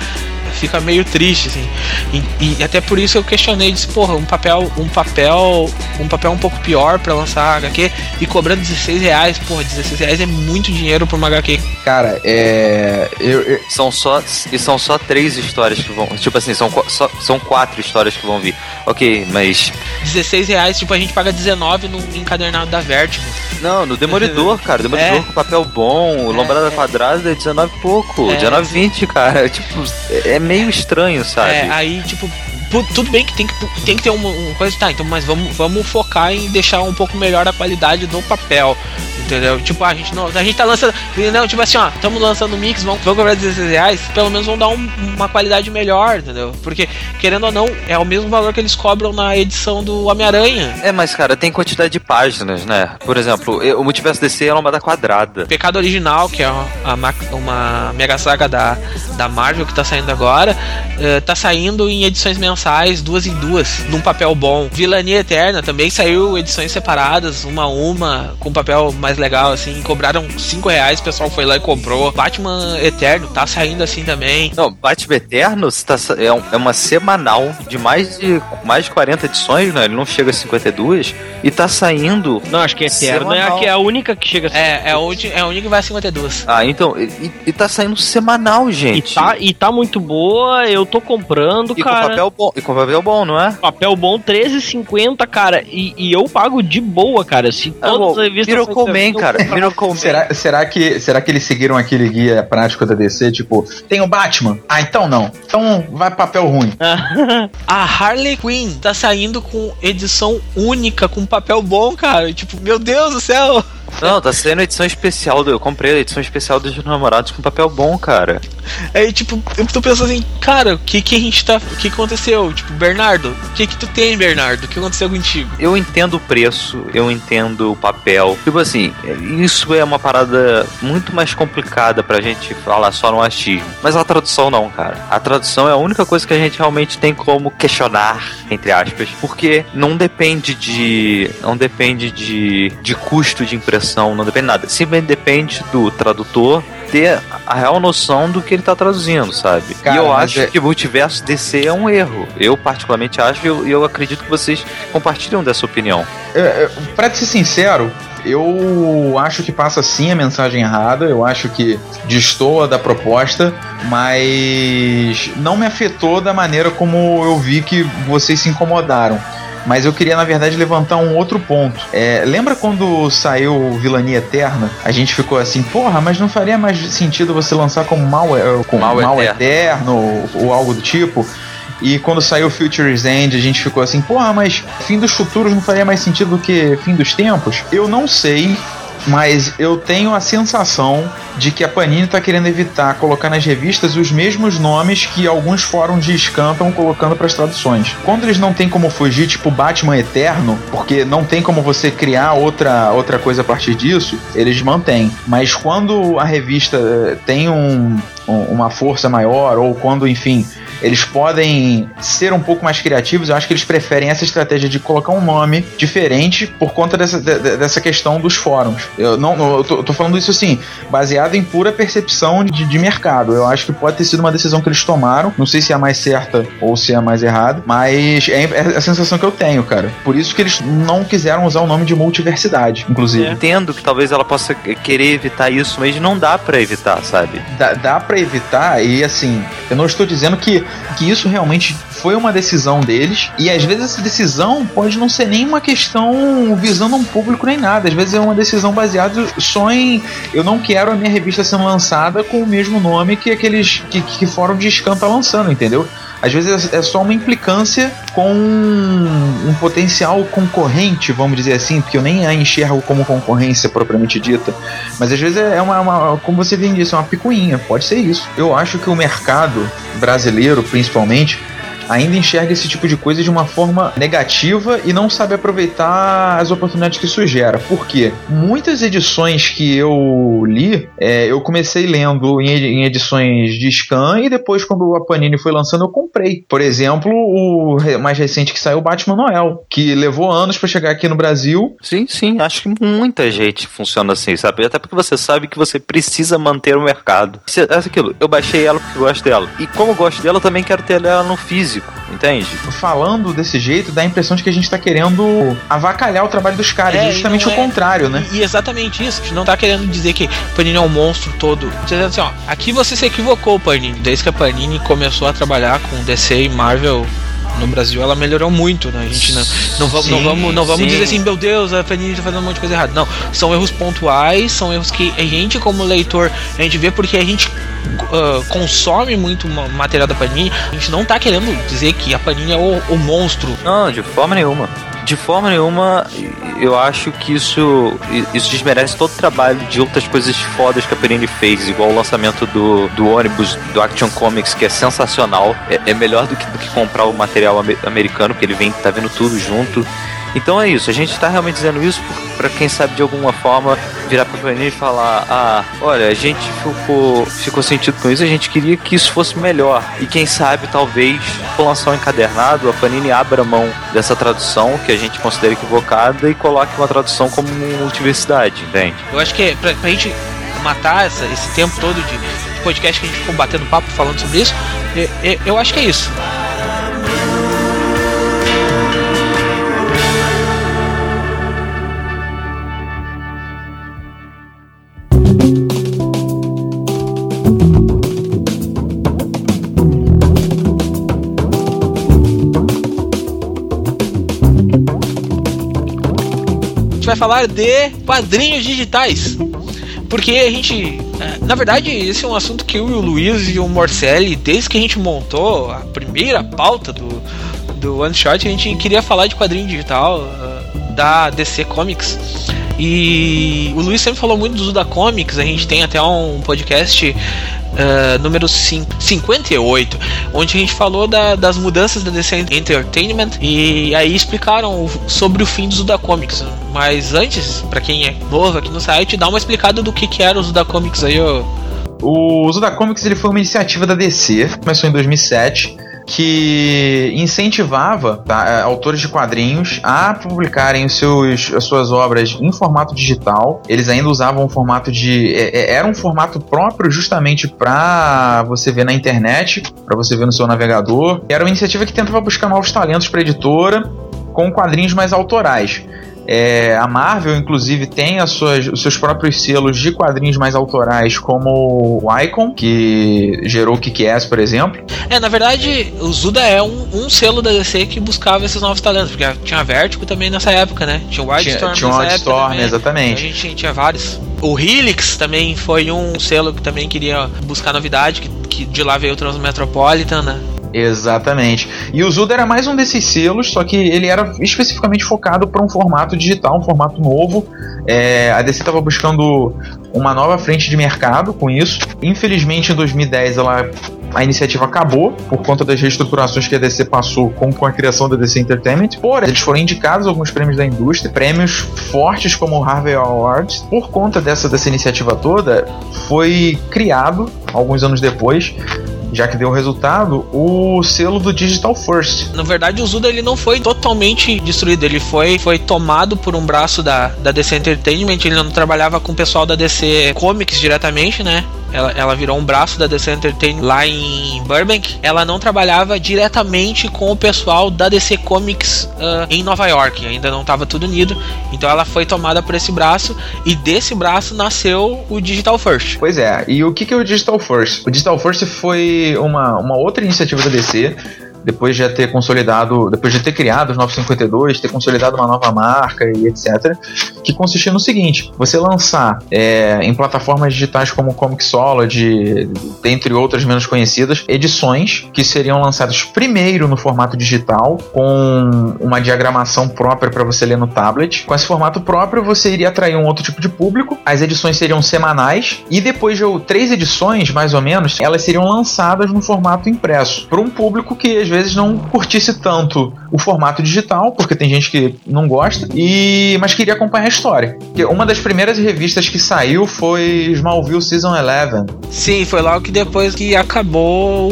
fica meio triste, assim. E, e, até por isso eu questionei, disse, porra, um papel, um papel, um papel um pouco pior para lançar HQ e cobrando 16 reais, porra, 16 reais é muito dinheiro pra uma HQ. Cara, é. Eu, eu... São só. E são só três histórias que vão. Tipo assim, são, só, são quatro histórias que vão vir. Ok, mas. 16 reais, tipo, a gente paga 19 no encadernado da Vertigo. Não, no Demolidor, cara. Demolidor é. com papel bom, é, Lombrada é. Quadrada é 19 pouco. É. 19, 20, cara. Tipo, é meio estranho, sabe? É, aí, tipo, tudo bem que tem que, tem que ter uma, uma, coisa, tá, então, mas vamos, vamos focar em deixar um pouco melhor a qualidade do papel, entendeu? Tipo, a gente não, a gente tá lançando, não, tipo assim, ó, estamos lançando mix, vamos, vamos cobrar 16 reais, pelo menos vão dar um, uma qualidade melhor, entendeu? Porque, querendo ou não, é o mesmo valor que eles cobram na edição do Homem-Aranha. É, mas, cara, tem quantidade de páginas, né? Por exemplo, o Multiverso DC é uma da quadrada. Pecado Original, que é uma, uma mega saga da, da Marvel que tá saindo agora, uh, tá saindo em edições mensais, duas em duas, num papel bom. Vilania Eterna também saiu edições separadas, uma a uma, com papel mais legal, assim. Cobraram 5 reais, o pessoal foi lá e comprou. Batman Eterno tá saindo assim também. Não, Batman Eterno tá, é, um, é uma semanal de mais de mais de 40 edições, né? Ele não chega a 52 e tá saindo. Não, acho que Eterno é a, que é a única que chega a 52. É, é a, é a única que vai a 52. Ah, então. E, e tá saindo semanal, gente. E tá, e tá muito boa, eu tô comprando, e cara. Com papel bom, e com papel bom, não é? Papel bom, 13,50, cara. E, e eu pago de boa, cara. Se ah, todas as revistas. Miracle Man, cara. Miracle. Será, será, que, será que eles seguiram aquele guia prático da DC? Tipo, tem o Batman? Ah, então não. Então vai papel ruim. a Harley Quinn tá saindo com edição única, com papel bom, cara. Tipo, meu Deus do céu. Não, tá sendo edição especial. Do, eu comprei a edição especial dos namorados com papel bom, cara. Aí, tipo, eu tô pensando assim, cara, o que que a gente tá. O que aconteceu? Tipo, Bernardo, o que que tu tem, Bernardo? O que aconteceu contigo? Eu entendo o preço, eu entendo o papel. Tipo assim, isso é uma parada muito mais complicada pra gente falar só no achismo. Mas a tradução não, cara. A tradução é a única coisa que a gente realmente tem como questionar, entre aspas. Porque não depende de. Não depende de, de custo de impressão não depende de nada. Simplesmente depende do tradutor ter a real noção do que ele tá traduzindo, sabe? Cara, e eu acho é... que o multiverso DC é um erro. Eu particularmente acho e eu, eu, acredito que vocês compartilham dessa opinião. É, é, pra ser sincero, eu acho que passa sim a mensagem errada, eu acho que destoa da proposta, mas não me afetou da maneira como eu vi que vocês se incomodaram mas eu queria, na verdade, levantar um outro ponto. É, lembra quando saiu Vilania Eterna? A gente ficou assim, porra, mas não faria mais sentido você lançar como Mal, com Mal, Mal Eterno, Eterno ou, ou algo do tipo? E quando saiu Future's End, a gente ficou assim, porra, mas fim dos futuros não faria mais sentido do que fim dos tempos? Eu não sei mas eu tenho a sensação de que a Panini tá querendo evitar colocar nas revistas os mesmos nomes que alguns fóruns de Scan estão colocando para as traduções. Quando eles não tem como fugir, tipo Batman Eterno, porque não tem como você criar outra, outra coisa a partir disso, eles mantêm. Mas quando a revista eh, tem um, uma força maior, ou quando, enfim, eles podem ser um pouco mais criativos. Eu acho que eles preferem essa estratégia de colocar um nome diferente por conta dessa, de, dessa questão dos fóruns. Eu não, eu tô, eu tô, falando isso assim, baseado em pura percepção de, de, mercado. Eu acho que pode ter sido uma decisão que eles tomaram. Não sei se é a mais certa ou se é a mais errada, mas é, é a sensação que eu tenho, cara. Por isso que eles não quiseram usar o nome de multiversidade, inclusive. Eu entendo que talvez ela possa querer evitar isso, mas não dá para evitar, sabe? Dá, dá para evitar e assim, eu não estou dizendo que que isso realmente foi uma decisão deles e às vezes essa decisão pode não ser nem uma questão visando um público nem nada, às vezes é uma decisão baseada só em eu não quero a minha revista sendo lançada com o mesmo nome que aqueles que, que fórum de scan tá lançando, entendeu? Às vezes é só uma implicância com um potencial concorrente, vamos dizer assim, porque eu nem a enxergo como concorrência propriamente dita. Mas às vezes é uma, uma como você bem disse, é uma picuinha, pode ser isso. Eu acho que o mercado brasileiro, principalmente, ainda enxerga esse tipo de coisa de uma forma negativa e não sabe aproveitar as oportunidades que isso gera. Por quê? Muitas edições que eu li, é, eu comecei lendo em, edições de scan e depois, quando a Panini foi lançando, eu comprei. Por exemplo, o mais recente que saiu, Batman Noel, que levou anos para chegar aqui no Brasil. Sim, sim, acho que muita gente funciona assim, sabe? Até porque você sabe que você precisa manter o mercado. É aquilo, eu baixei ela porque gosto dela. E como eu gosto dela, eu também quero ter ela no físico físico, entende? Falando desse jeito, dá a impressão de que a gente tá querendo avacalhar o trabalho dos caras. É, justamente o é... contrário, né? E, exatamente isso. A gente não tá querendo dizer que Panini é um monstro todo. Dizendo assim, ó, aqui você se equivocou, Panini. Desde que a Panini começou a trabalhar com DC e Marvel no Brasil ela melhorou muito, né? A gente não, não vamos, sim, não vamos, não vamos dizer assim, meu Deus, a Panini tá fazendo um monte de coisa errada. Não, são erros pontuais, são erros que a gente como leitor a gente vê porque a gente uh, consome muito material da Panini. A gente não tá querendo dizer que a Panini é o, o monstro. Não, de forma nenhuma de forma nenhuma, eu acho que isso, isso desmerece todo o trabalho de outras coisas fodas que a Panini fez, igual o lançamento do, do ônibus do Action Comics, que é sensacional. É, é melhor do que, do que comprar o material americano, que ele vem, tá vendo tudo junto. Então é isso, a gente está realmente dizendo isso para quem sabe de alguma forma virar para Panini e falar: ah, olha, a gente ficou, ficou sentido com isso, a gente queria que isso fosse melhor. E quem sabe, talvez, por lançar um encadernado, a Panini abra mão dessa tradução que a gente considera equivocada e coloque uma tradução como multiversidade, entende? Eu acho que é pra, pra gente matar essa, esse tempo todo de, podcast que a gente ficou batendo papo falando sobre isso, eu, eu, eu acho que é isso. Falar de quadrinhos digitais. Porque a gente. É, na verdade, esse é um assunto que eu e o Luiz e o Morcelli, desde que a gente montou a primeira pauta do, do One Shot, a gente queria falar de quadrinho digital uh, da DC Comics. E o Luiz sempre falou muito do Zuda Comics, a gente tem até um podcast uh, número 58, onde a gente falou da, das mudanças da DC Entertainment e aí explicaram sobre o fim do Zuda Comics. Mas antes, para quem é novo aqui no site, dá uma explicada do que, que era o Zuda Comics aí, ó. O Zuda Comics ele foi uma iniciativa da DC, começou em 2007 que incentivava tá, é, autores de quadrinhos a publicarem os seus, as suas obras em formato digital. Eles ainda usavam um formato de. É, é era um formato próprio justamente para você ver na internet, para você ver no seu navegador. Era uma iniciativa que tentava buscar novos talentos para editora com quadrinhos mais autorais. É, a Marvel, inclusive, tem suas, os seus próprios selos de quadrinhos mais autorais, como o Icon, que gerou o Kick-Ass, por exemplo. É, na verdade, o Zuda é um, um, selo da DC que buscava esses novos talentos, porque tinha Vertigo também nessa época, né? Tinha o Wildstorm Tinha o Wildstorm, exatamente. A gente tinha vários. O Helix também foi um selo que também queria buscar novidade, que, que de lá veio o Transmetropolitan, né? Exatamente. E o Zuda era mais um desses selos, só que ele era especificamente focado para um formato digital, um formato novo. É, a DC estava buscando uma nova frente de mercado com isso. Infelizmente, em 2010, ela, a iniciativa acabou por conta das reestruturações que a DC passou com, com a criação da DC Entertainment. Porém, eles foram indicados alguns prêmios da indústria, prêmios fortes como o Harvey Awards. Por conta dessa, dessa iniciativa toda, foi criado, alguns anos depois, já que deu resultado, o selo do Digital First. Na verdade, o Zuda ele não foi totalmente destruído, ele foi, foi tomado por um braço da, da DC Entertainment, ele não trabalhava com o pessoal da DC Comics diretamente, né? Ela, ela virou um braço da DC Entertainment lá em Burbank. Ela não trabalhava diretamente com o pessoal da DC Comics uh, em Nova York, ainda não estava tudo unido. Então ela foi tomada por esse braço e desse braço nasceu o Digital First. Pois é, e o que, que é o Digital First? O Digital First foi uma, uma outra iniciativa da DC depois de ter consolidado, depois de ter criado os 952, ter consolidado uma nova marca e etc, que consistia no seguinte: você lançar é, em plataformas digitais como Comixology, dentre outras menos conhecidas, edições que seriam lançadas primeiro no formato digital, com uma diagramação própria para você ler no tablet. Com esse formato próprio, você iria atrair um outro tipo de público. As edições seriam semanais e depois de três edições, mais ou menos, elas seriam lançadas no formato impresso para um público que às vezes não curtisse tanto o formato digital, porque tem gente que não gosta, e mas queria acompanhar a história. Porque uma das primeiras revistas que saiu foi Smallville Season 11. Sim, foi logo que depois que acabou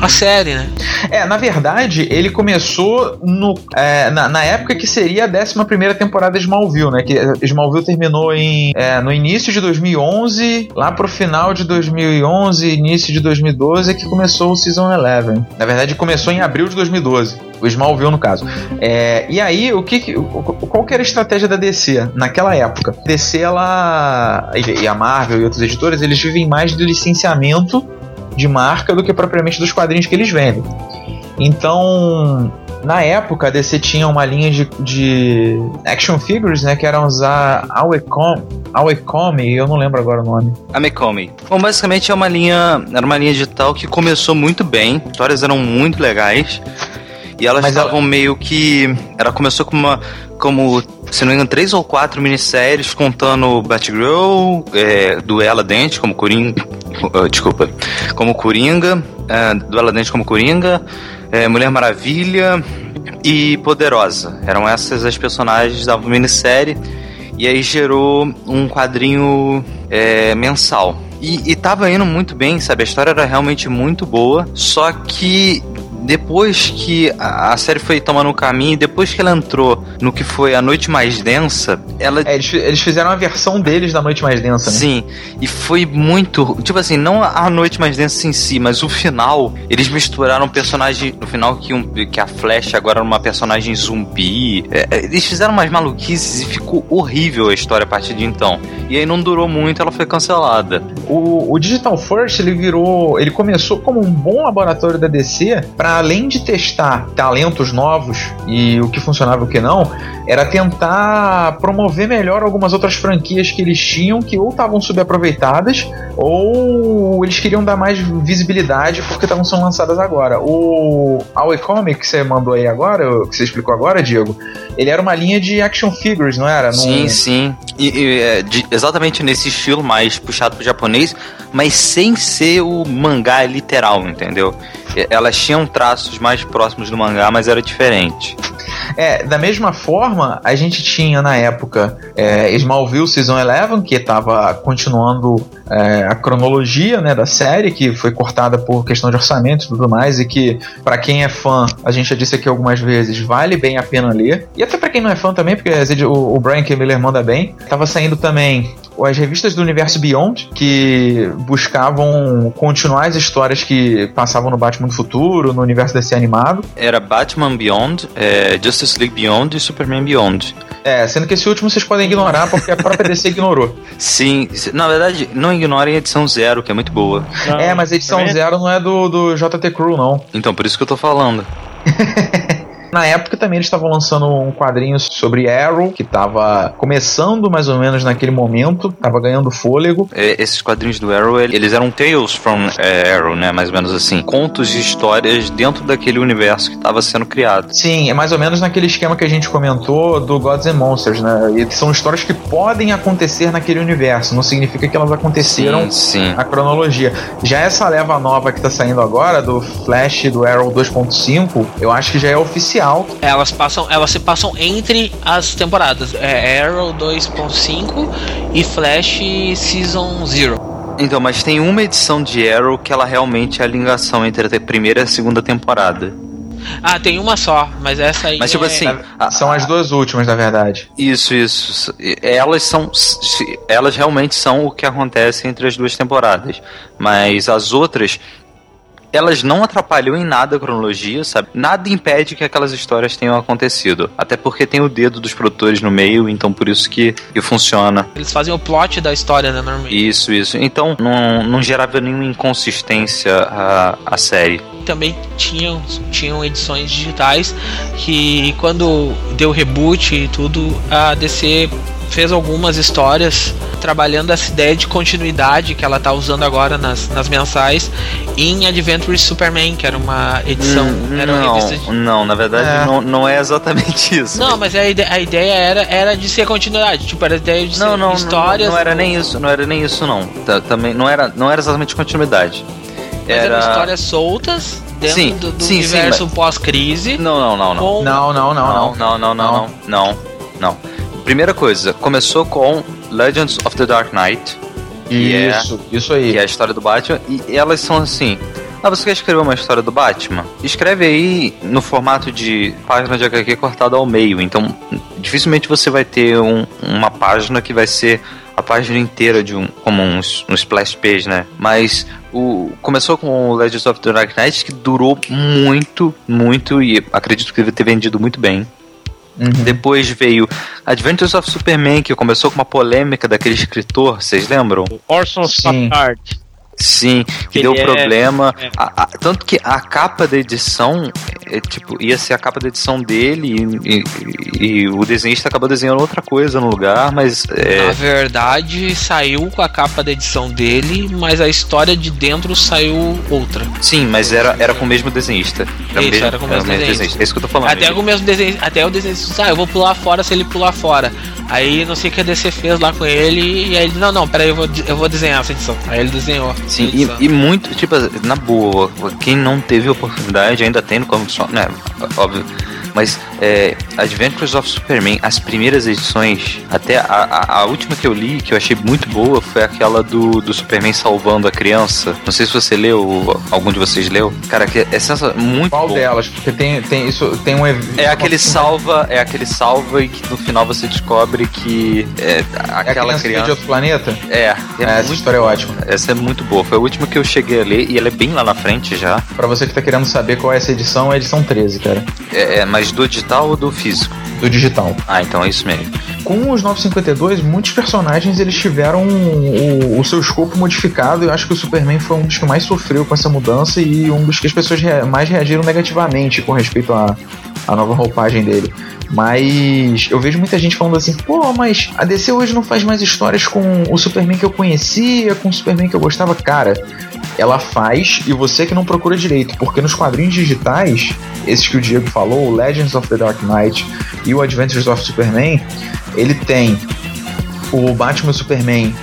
a série, né? É, na verdade, ele começou no, é, na, na, época que seria a 11 primeira temporada de Smallville, né? Que Smallville terminou em, é, no início de 2011, lá pro final de 2011, início de 2012, é que começou o Season 11. Na verdade, começou começou em abril de 2012. O Smallville, no caso. É, e aí, o que, qual que era a estratégia da DC naquela época? A DC, ela. E a Marvel e outros editores, eles vivem mais do licenciamento de marca do que propriamente dos quadrinhos que eles vendem. Então, na época, a DC tinha uma linha de, de action figures, né? Que eram os Awecomi, eu não lembro agora o nome. Amecomi. Bom, basicamente é uma linha, era uma linha digital que começou muito bem, histórias eram muito legais. E elas estavam ela... meio que. Ela começou com uma. Como, se não me engano, três ou quatro minisséries contando Batgirl, é, Duela Dente como Coringa. Uh, desculpa. Como Coringa. É, Duela Dente como Coringa é, Mulher Maravilha e Poderosa. Eram essas as personagens da minissérie. E aí gerou um quadrinho é, mensal. E, e tava indo muito bem, sabe? A história era realmente muito boa. Só que depois que a, série foi tomando um caminho, depois que ela entrou no que foi a Noite Mais Densa, ela. É, eles, eles fizeram a versão deles da Noite Mais Densa, né? Sim, e foi muito. Tipo assim, não a Noite Mais Densa em si, mas o final. Eles misturaram um personagem. No final, que, um, que a Flash agora era uma personagem zumbi. É, é, eles fizeram umas maluquices e ficou horrível a história a partir de então. E aí não durou muito, ela foi cancelada. O, o Digital First, ele virou. Ele começou como um bom laboratório da DC para além de testar talentos novos e o que funcionava e o que não, era tentar promover melhor algumas outras franquias que eles tinham que ou estavam subaproveitadas ou eles queriam dar mais visibilidade porque estavam sendo lançadas agora. O Aue Comic que você mandou aí agora, que você explicou agora, Diego, ele era uma linha de action figures, não era? Sim, Num... sim. E, e é, de, exatamente nesse estilo mais puxado pro japonês, mas sem ser o mangá literal, entendeu? Elas tinham traços mais próximos do mangá, mas era diferente. É, da mesma forma, a gente tinha na época é, Smallville Season 11, que estava continuando é, a cronologia né, da série, que foi cortada por questão de orçamento e tudo mais, e que, para quem é fã, a gente já disse aqui algumas vezes, vale bem a pena ler. E até para quem não é fã também, porque o, o Brian K. Miller manda bem. Tava saindo também as revistas do universo Beyond, que buscavam continuar as histórias que passavam no Batman do Futuro, no universo desse animado. Era Batman Beyond, é, Justice League Beyond e Superman Beyond. É, sendo que esse último vocês podem ignorar porque a própria DC ignorou. Sim, na verdade, não ignorem a edição zero, que é muito boa. Não, é, mas a edição zero não é do, do JT Crew, não. Então, por isso que eu tô falando. Na época também eles estavam lançando um quadrinho sobre Arrow, que estava começando mais ou menos naquele momento, estava ganhando fôlego. É, esses quadrinhos do Arrow, eles eram Tales from é, Arrow, né? Mais ou menos assim. Contos de histórias dentro daquele universo que estava sendo criado. Sim, é mais ou menos naquele esquema que a gente comentou do Gods and Monsters, né? E são histórias que podem acontecer naquele universo, não significa que elas aconteceram sim, sim. na cronologia. Já essa leva nova que tá saindo agora, do Flash do Arrow 2.5, eu acho que já é oficial. Elas passam, elas se passam entre as temporadas. É Arrow 2.5 e Flash Season 0. Então, mas tem uma edição de Arrow que ela realmente é a ligação entre a primeira e a segunda temporada. Ah, tem uma só, mas essa aí. Mas tipo é... assim, são as duas últimas, na verdade. Isso, isso. Elas são. Elas realmente são o que acontece entre as duas temporadas. Mas as outras elas não atrapalham em nada a cronologia, sabe? Nada impede que aquelas histórias tenham acontecido. Até porque tem o dedo dos produtores no meio, então por isso que, que funciona. Eles fazem o plot da história, né, normalmente. Isso, isso. Então não, não gerava nenhuma inconsistência a, a série. Também tinham, tinham edições digitais que quando deu reboot e tudo, a DC fez algumas histórias trabalhando essa ideia de continuidade que ela tá usando agora nas, nas mensais em Adventures Superman, que era uma edição. Hum, era não, uma de... não, na verdade é. não, não é exatamente isso. Não, mas a ideia, a ideia era, era de ser continuidade, tipo, era a ideia de não, ser não, histórias. Não, não era nem isso, não era nem isso não. Também não era, não era exatamente continuidade. Mas era... eram histórias soltas dentro sim, do, do sim, universo sim, mas... pós-crise. Não, não, não, não. Com... Não, não, não, não. Não, não, não, não, não. não. Primeira coisa, começou com Legends of the Dark Knight. Isso, é, isso aí. Que é a história do Batman. E elas são assim. Ah, você quer escrever uma história do Batman? Escreve aí no formato de página de HQ cortada ao meio. Então, dificilmente você vai ter um, uma página que vai ser a página inteira de um como um, um splash page, né? Mas o começou com o Legends of the Dark Knight que durou muito, muito e acredito que deve ter vendido muito bem. Uhum. Depois veio Adventures of Superman, que começou com uma polêmica daquele escritor, vocês lembram? Orson Scott Card. Sim, que, deu é, problema. É. A, a, tanto que a capa da edição é, tipo, ia ser a capa da edição dele e, e, e, o desenhista acabou desenhando outra coisa no lugar, mas. É... Na verdade, saiu com a capa da edição dele, mas a história de dentro saiu outra. Sim, mas era, era com o mesmo desenhista. Era isso, mesmo, era com o mesmo, desenhista. desenhista. É isso que eu tô falando. Até, com o mesmo desenho, até o desenhista, ah, eu vou pular fora se ele pular fora. Aí não sei o que a DC fez lá com ele, e aí ele, não, não, peraí, eu vou, eu vou desenhar essa edição. Aí ele desenhou. Sim, e, e, muito, tipo, na boa, quem não teve oportunidade ainda tem no Comic né? Óbvio. Mas é, Adventures of Superman, as primeiras edições, até a, a, a, última que eu li, que eu achei muito boa, foi aquela do, do Superman salvando a criança. Não sei se você leu, algum de vocês leu. Cara, que é sensacional, muito Qual bom. delas? Porque tem, tem isso, tem um É aquele salva, é aquele salva e que no final você descobre que é, aquela é criança de outro planeta. É, é, é essa história é ótima. Essa é muito boa. Foi a última que eu cheguei a ler e ela é bem lá na frente já. Para você que tá querendo saber qual é essa edição, é a edição 13, cara. É, é mas do digital ou do físico? Do digital. Ah, então é isso mesmo. Com os 952, muitos personagens eles tiveram o, o seu escopo modificado. Eu acho que o Superman foi um dos que mais sofreu com essa mudança e um dos que as pessoas mais reagiram negativamente com respeito à, à nova roupagem dele. Mas eu vejo muita gente falando assim, pô, mas a DC hoje não faz mais histórias com o Superman que eu conhecia, com o Superman que eu gostava. Cara, ela faz e você que não procura direito, porque nos quadrinhos digitais, esses que o Diego falou, o Legends of the Dark Knight e o Adventures of Superman, ele tem o Batman Superman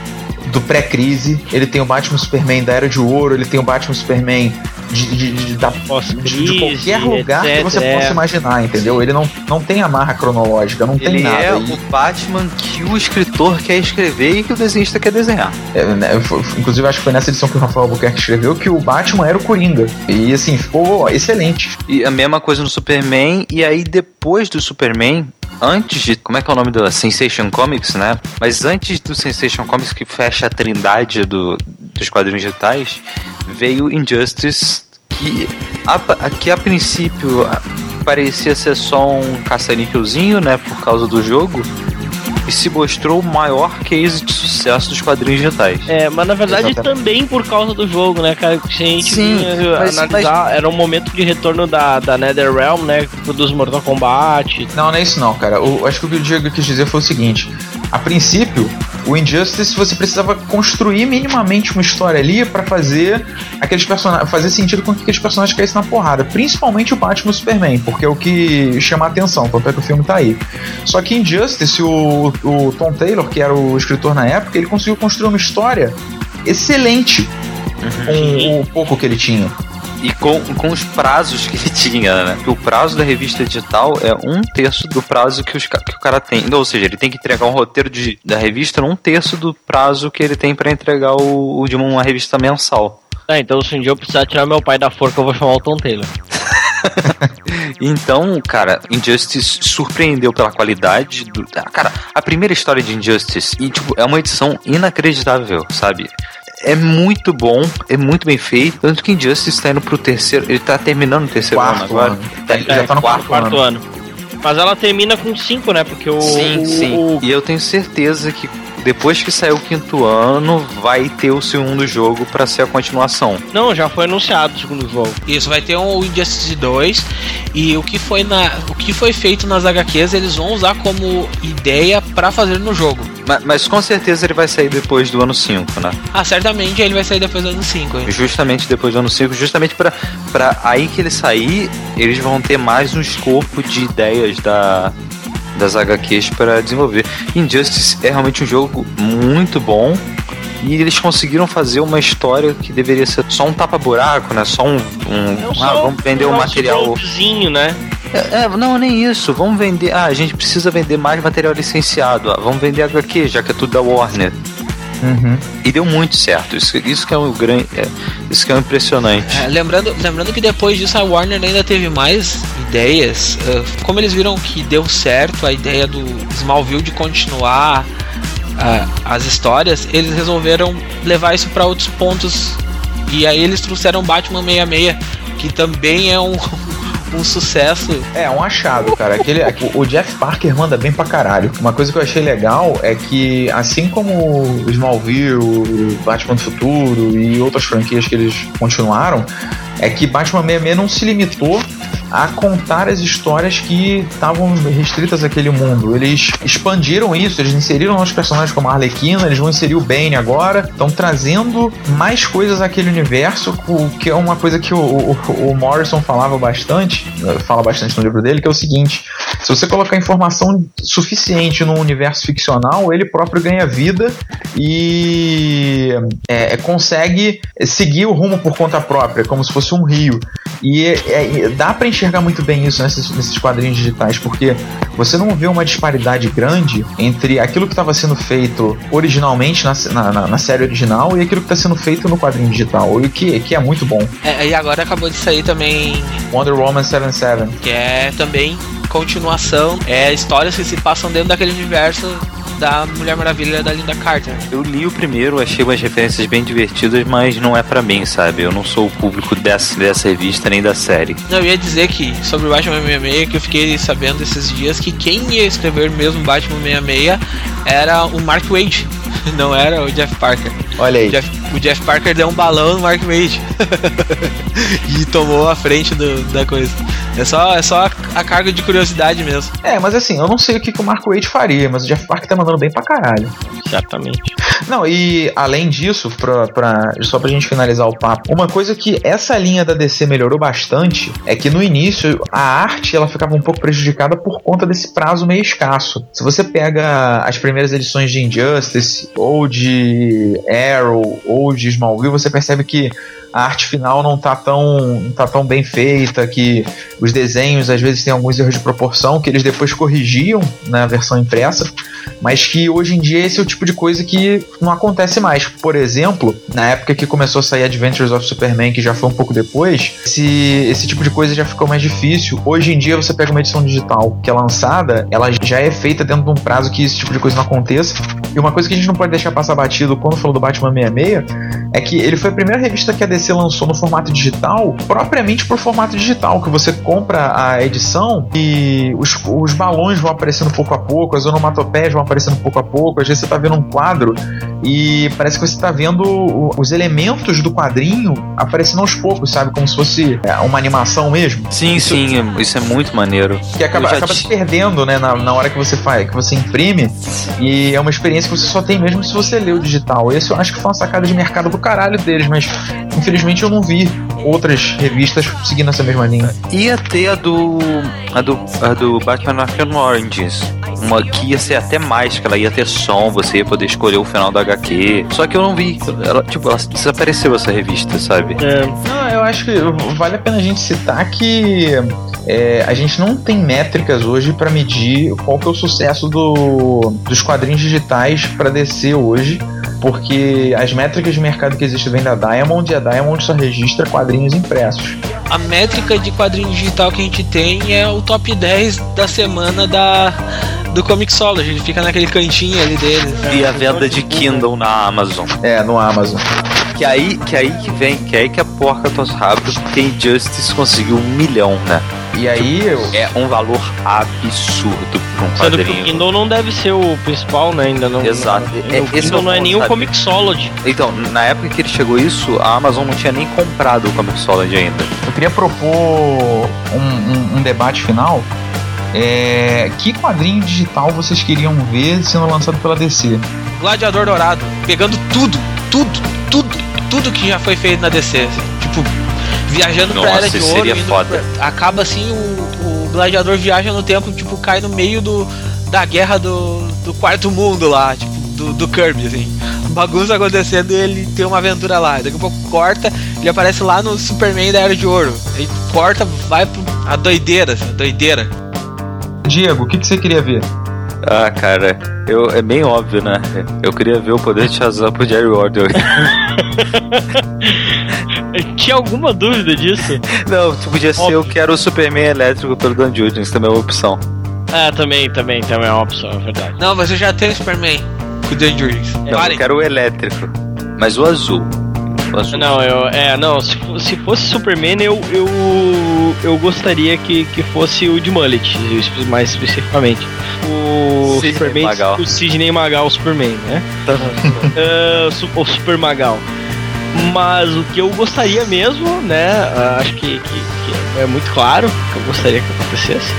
do pré-crise, ele tem o Batman Superman da Era de Ouro, ele tem o Batman Superman de, de, de, da, de, de qualquer lugar etc, que você possa imaginar, entendeu? Ele não, não tem amarra cronológica, não ele tem nada. Ele é o Batman que o escritor quer escrever e que o desenhista quer desenhar. É, né, inclusive, acho que foi nessa edição que o Rafael Albuquerque escreveu que o Batman era o Coringa. E assim, ficou excelente. E a mesma coisa no Superman, e aí depois do Superman, antes de. Como é que é o nome da Sensation Comics, né? Mas antes do Sensation Comics, que fecha a trindade do, dos quadrinhos digitais, veio Injustice, que a, que a princípio parecia ser só um caça-níquelzinho, né? Por causa do jogo. E se mostrou o maior case de sucesso dos quadrinhos digitais. É, mas na verdade Exatamente. também por causa do jogo, né, cara? Se a gente Sim, vinha mas- analisar, era um momento de retorno da, da NetherRealm, né? Dos Mortal Kombat. Não, não é isso não, cara. O, acho que o que o Diego quis dizer foi o seguinte: a princípio, o Injustice você precisava construir minimamente uma história ali pra fazer aqueles personagens, fazer sentido com que aqueles personagens caíssem na porrada, principalmente o Batman e o Superman, porque é o que chama a atenção, tanto é que o filme tá aí. Só que Injustice, o, o Tom Taylor, que era o escritor na época, ele conseguiu construir uma história excelente com o pouco que ele tinha. E com, com os prazos que ele tinha, né? Porque o prazo da revista digital é um terço do prazo que, os, que o cara tem. Ou seja, ele tem que entregar um roteiro de, da revista num terço do prazo que ele tem pra entregar o, o de uma revista mensal. Ah, então se um dia eu precisar tirar meu pai da forca, eu vou chamar o Tom Taylor. Então, cara, Injustice surpreendeu pela qualidade do. Cara, a primeira história de Injustice, e, tipo, é uma edição inacreditável, sabe? É muito bom, é muito bem feito. Tanto que Injustice tá indo pro terceiro. Ele tá terminando o terceiro Quarto ano agora. ano. Tá, Ele já tá no quarto Quarto ano. Mas ela termina com 5, né? Porque o. Sim, o- sim. o- E eu tenho certeza que depois que sair o quinto ano, vai ter o segundo jogo pra ser a continuação. Não, já foi anunciado o segundo jogo. Isso, vai ter um Injustice 2 e o que foi na o que foi feito nas HQs eles vão usar como ideia pra fazer no jogo. Mas, mas com certeza ele vai sair depois do ano 5, né? Ah, certamente ele vai sair depois do ano 5, hein? Justamente depois do ano 5, justamente pra aí que ele sair, eles vão ter mais um escopo de ideias da, das HQs para desenvolver. Injustice é realmente um jogo muito bom. E eles conseguiram fazer uma história que deveria ser só um tapa-buraco, né? Só um. um É ah, só vamos vender o um material. né? É, é, não, nem isso. Vamos vender. Ah, a gente precisa vender mais material licenciado. Ah, vamos vender HQ, já que é tudo da Warner. Uhum. E deu muito certo. Isso, isso que é o grande. É, isso que é o impressionante. É, lembrando, lembrando que depois disso a Warner ainda teve mais ideias. eh, como eles viram que deu certo a ideia do Smallville de continuar ah, as histórias, eles resolveram levar isso para outros pontos. E aí eles trouxeram Batman 66, que também é um, um sucesso. É, um achado, cara. Aquele, o- Jeff Parker manda bem pra caralho. Uma coisa que eu achei legal é que, assim como Smallville, Batman do Futuro e outras franquias que eles continuaram, é que Batman 66 não se limitou a contar as histórias que estavam restritas àquele mundo. Eles expandiram isso, eles inseriram novos personagens como a Arlequina, eles vão inserir o Bane agora, estão trazendo mais coisas àquele universo, o que é uma coisa que o, o- o Morrison falava bastante, fala bastante no livro dele, que é o seguinte: se você colocar informação suficiente num universo ficcional, ele próprio ganha vida e é, é, consegue seguir o rumo por conta própria, como se fosse um rio. E é- é- dá pra enxergar muito bem isso nesses, nesses quadrinhos digitais, porque você não vê uma disparidade grande entre aquilo que estava sendo feito originalmente na, na- na- série original e aquilo que está sendo feito no quadrinho digital, o que, que é muito bom. É, e agora acabou de sair também, Wonder Woman 77. que é também continuação, é histórias que se passam dentro daquele universo da Mulher Maravilha da Linda Carter. Eu li o primeiro, achei umas referências bem divertidas, mas não é pra mim, sabe? Eu não sou o público dessa, dessa revista nem da série. Não, eu ia dizer que sobre o Batman 66 que eu fiquei sabendo esses dias que quem ia escrever mesmo Batman 66 era o Mark Wade, não era o Jeff Parker. Olha aí. O Jeff, o Jeff Parker deu um balão no Mark Wade e tomou a frente do- da coisa. É só, é só a, a carga de curiosidade mesmo. É, mas assim, eu não sei o que, que o Marco Wade faria, mas o Jeff Parker tá mandando bem pra caralho. Certamente. Não, e além disso, pra, pra, só pra gente finalizar o papo, uma coisa que essa linha da DC melhorou bastante é que no início a arte ela ficava um pouco prejudicada por conta desse prazo meio escasso. Se você pega as primeiras edições de Injustice, ou de Arrow, ou de Smallville, você percebe que a arte final não tá tão, não tá tão bem feita, que os desenhos às vezes têm alguns erros de proporção que eles depois corrigiam na versão impressa, mas que hoje em dia esse é o tipo de coisa que não acontece mais. Por exemplo, na época que começou a sair Adventures of Superman, que já foi um pouco depois, esse, esse tipo de coisa já ficou mais difícil. Hoje em dia você pega uma edição digital que é lançada, ela já é feita dentro de um prazo que esse tipo de coisa não aconteça. E uma coisa que a gente não pode deixar passar batido quando falou do Batman 66 é que ele foi a primeira revista que a DC lançou no formato digital, propriamente por formato digital, que você compra a edição e os, os balões vão aparecendo pouco a pouco, as onomatopeias vão aparecendo pouco a pouco, às vezes você tá vendo um quadro e parece que você tá vendo os elementos do quadrinho aparecendo aos poucos, sabe? Como se fosse é, uma animação mesmo. Sim, isso, sim, isso é muito maneiro. Que acaba, acaba te... se perdendo, né, na, na hora que você faz, que você imprime, e é uma experiência que você só tem mesmo se você lê o digital. Esse eu acho que foi uma sacada de mercado do caralho deles, mas infelizmente eu não vi outras revistas seguindo essa mesma linha. Ia ter a do. a do, a do Batman Arkham Origins. Uma que ia ser até mais, que ela ia ter som, você ia poder escolher o final da HQ. Só que eu não vi. Ela, tipo, ela desapareceu essa revista, sabe? É. Não, eu acho que vale a pena a gente citar que é, a gente não tem métricas hoje para medir qual que é o sucesso do, dos quadrinhos digitais para descer hoje porque as métricas de mercado que existem vêm da Diamond e a Diamond só registra quadrinhos impressos. A métrica de quadrinho digital que a gente tem é o top 10 da semana da do Comixology, ele fica naquele cantinho ali dele. E a venda de Kindle na Amazon. É, no Amazon. Que aí que, aí que vem, que aí que a porca tos rápido, porque Injustice conseguiu um milhão, né? E aí eu... é um valor absurdo para um quadrinho. Sendo que o Kindle não deve ser o principal, né? Ainda não. Exato. É, o Kindle é não é nem o Comixology. Então, na época que ele chegou isso, a Amazon não tinha nem comprado o Comixology ainda. Eu queria propor um, um, um debate final. É, que quadrinho digital vocês queriam ver sendo lançado pela DC? Gladiador Dourado, pegando tudo, tudo, tudo, tudo que já foi feito na DC. Assim, tipo, viajando Nossa, pra Era de Ouro. Pra, acaba assim, o, o gladiador viaja no tempo, tipo, cai no meio do, da guerra do, do quarto mundo lá, tipo, do, do Kirby, assim. Bagunça acontecendo e ele tem uma aventura lá. Daqui a pouco corta, ele aparece lá no Superman da Era de Ouro. Aí corta, vai pro a doideira, assim, a doideira. Diego, o que, que você queria ver? Ah, cara, eu, é bem óbvio, né? Eu queria ver o poder de Shazam pro Jerry Wardell. Tinha alguma dúvida disso? Não, tu podia ser eu quero o Superman elétrico pelo Dan Jurgens, também é uma opção. Ah, também, também, também é uma opção, é verdade. Não, mas eu já tenho o Superman com o Dan Jurgens. Não, eu quero o elétrico, mas o azul. O azul. Não, eu, é, não, se, se fosse Superman, eu, eu, eu gostaria que, que fosse o de Mullet, mais especificamente. O Sidney Superman, Magal. o Sidney Magal, o Superman, né? uh, o Super Magal. Mas o que eu gostaria mesmo, né? Acho que, que, que é muito claro que eu gostaria que acontecesse.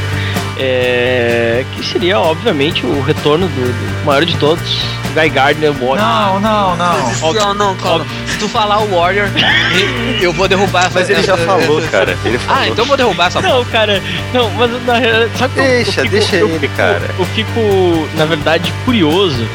É, que seria, obviamente, o retorno do, do maior de todos, Guy Gardner Warrior. Não, não, não. Não, não, calma. Se tu falar o Warrior, eu vou derrubar Mas ele já falou, cara. Ele falou. Ah, então eu vou derrubar essa Não, cara, não, mas na realidade. Sabe deixa, eu, eu fico, deixa eu, ele, cara. Eu fico, na verdade, curioso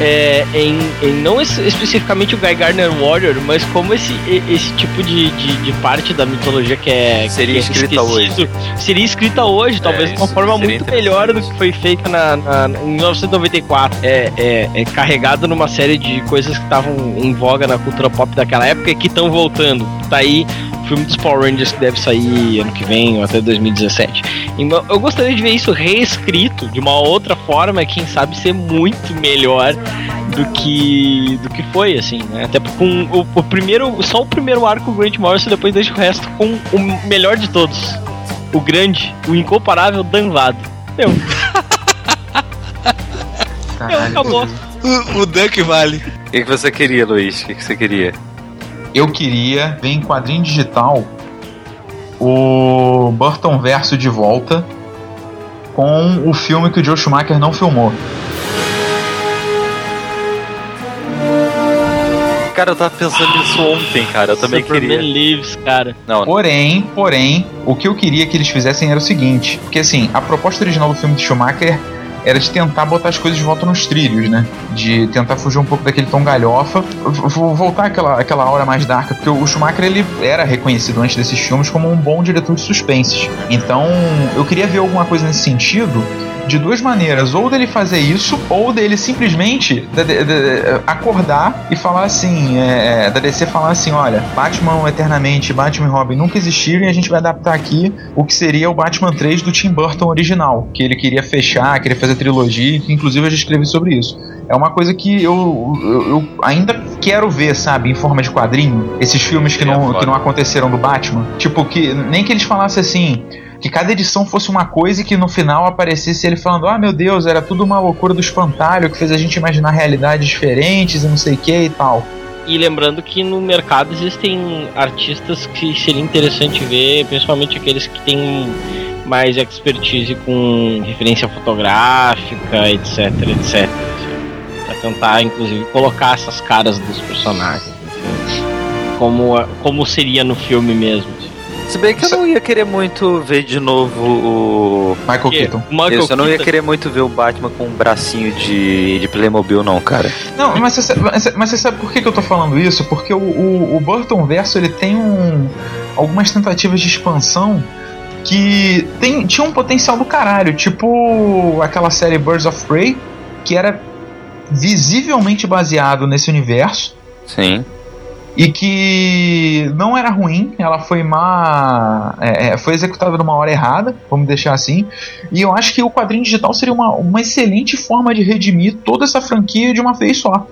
é, em, em, não especificamente o Guy Gardner Warrior, mas como esse, esse tipo de, de, de parte da mitologia que é seria que é escrita hoje seria escrita hoje, talvez é, de uma forma muito melhor do que foi feita na, na, em 1994. É, é, é carregado numa série de coisas que estavam em voga na cultura pop daquela época e que estão voltando. Tá aí filme dos Power Rangers que deve sair ano que vem ou até 2017. Então, eu gostaria de ver isso reescrito de uma outra forma, quem sabe ser muito melhor do que do que foi, assim, né? Até com o, o primeiro, só o primeiro arco o Grant Morrison, depois deixa o resto com o melhor de todos. O grande, o incomparável Dan Vado. Meu. Meu, acabou. O, o Dan que vale. O que, que você queria, Luiz? O que, que você queria? Eu queria ver em quadrinho digital o Burton Verso de volta com o filme que o Joe Schumacher não filmou. Cara, eu tava pensando nisso ontem, cara. Eu também Superman queria. Lives, cara. Não. Porém, porém, o que eu queria que eles fizessem era o seguinte: porque assim, a proposta original do filme de Schumacher era de tentar botar as coisas de volta nos trilhos, né? De tentar fugir um pouco daquele tom galhofa, vou voltar àquela, àquela hora mais dark, porque o Schumacher ele era reconhecido antes desses filmes como um bom diretor de suspenses. Então, eu queria ver alguma coisa nesse sentido de duas maneiras: ou dele fazer isso, ou dele simplesmente de, de, de, acordar e falar assim: é, da DC falar assim, olha, Batman eternamente, Batman e Robin nunca existiram e a gente vai adaptar aqui o que seria o Batman 3 do Tim Burton original, que ele queria fechar, queria fazer trilogia, que inclusive eu já escrevi sobre isso. É uma coisa que eu, eu, eu ainda quero ver, sabe, em forma de quadrinho, esses filmes que, é não, que não aconteceram do Batman. Tipo, que nem que eles falassem assim que cada edição fosse uma coisa e que no final aparecesse ele falando: Ah, meu Deus, era tudo uma loucura do espantalho que fez a gente imaginar realidades diferentes e não sei o que e tal. E lembrando que no mercado existem artistas que seria interessante ver, principalmente aqueles que têm mais expertise com referência fotográfica, etc, etc. Pra tentar, inclusive, colocar essas caras dos personagens. Como, como seria no filme mesmo. Se bem que eu não ia querer muito ver de novo o. Michael Keaton. Michael Isso, eu não ia querer muito ver o Batman com um bracinho de, de Playmobil, não, cara. Não, mas você, mas você sabe por que, que eu tô falando isso? Porque o, o, o Burton Verso ele tem um, algumas tentativas de expansão que tem, tinha um potencial do caralho, tipo aquela série Birds of Prey, que era visivelmente baseado nesse universo. Sim e que não era ruim, ela foi má, é, é, foi executada numa hora errada, vamos deixar assim. E eu acho que o quadrinho digital seria uma, uma excelente forma de redimir toda essa franquia de uma vez só.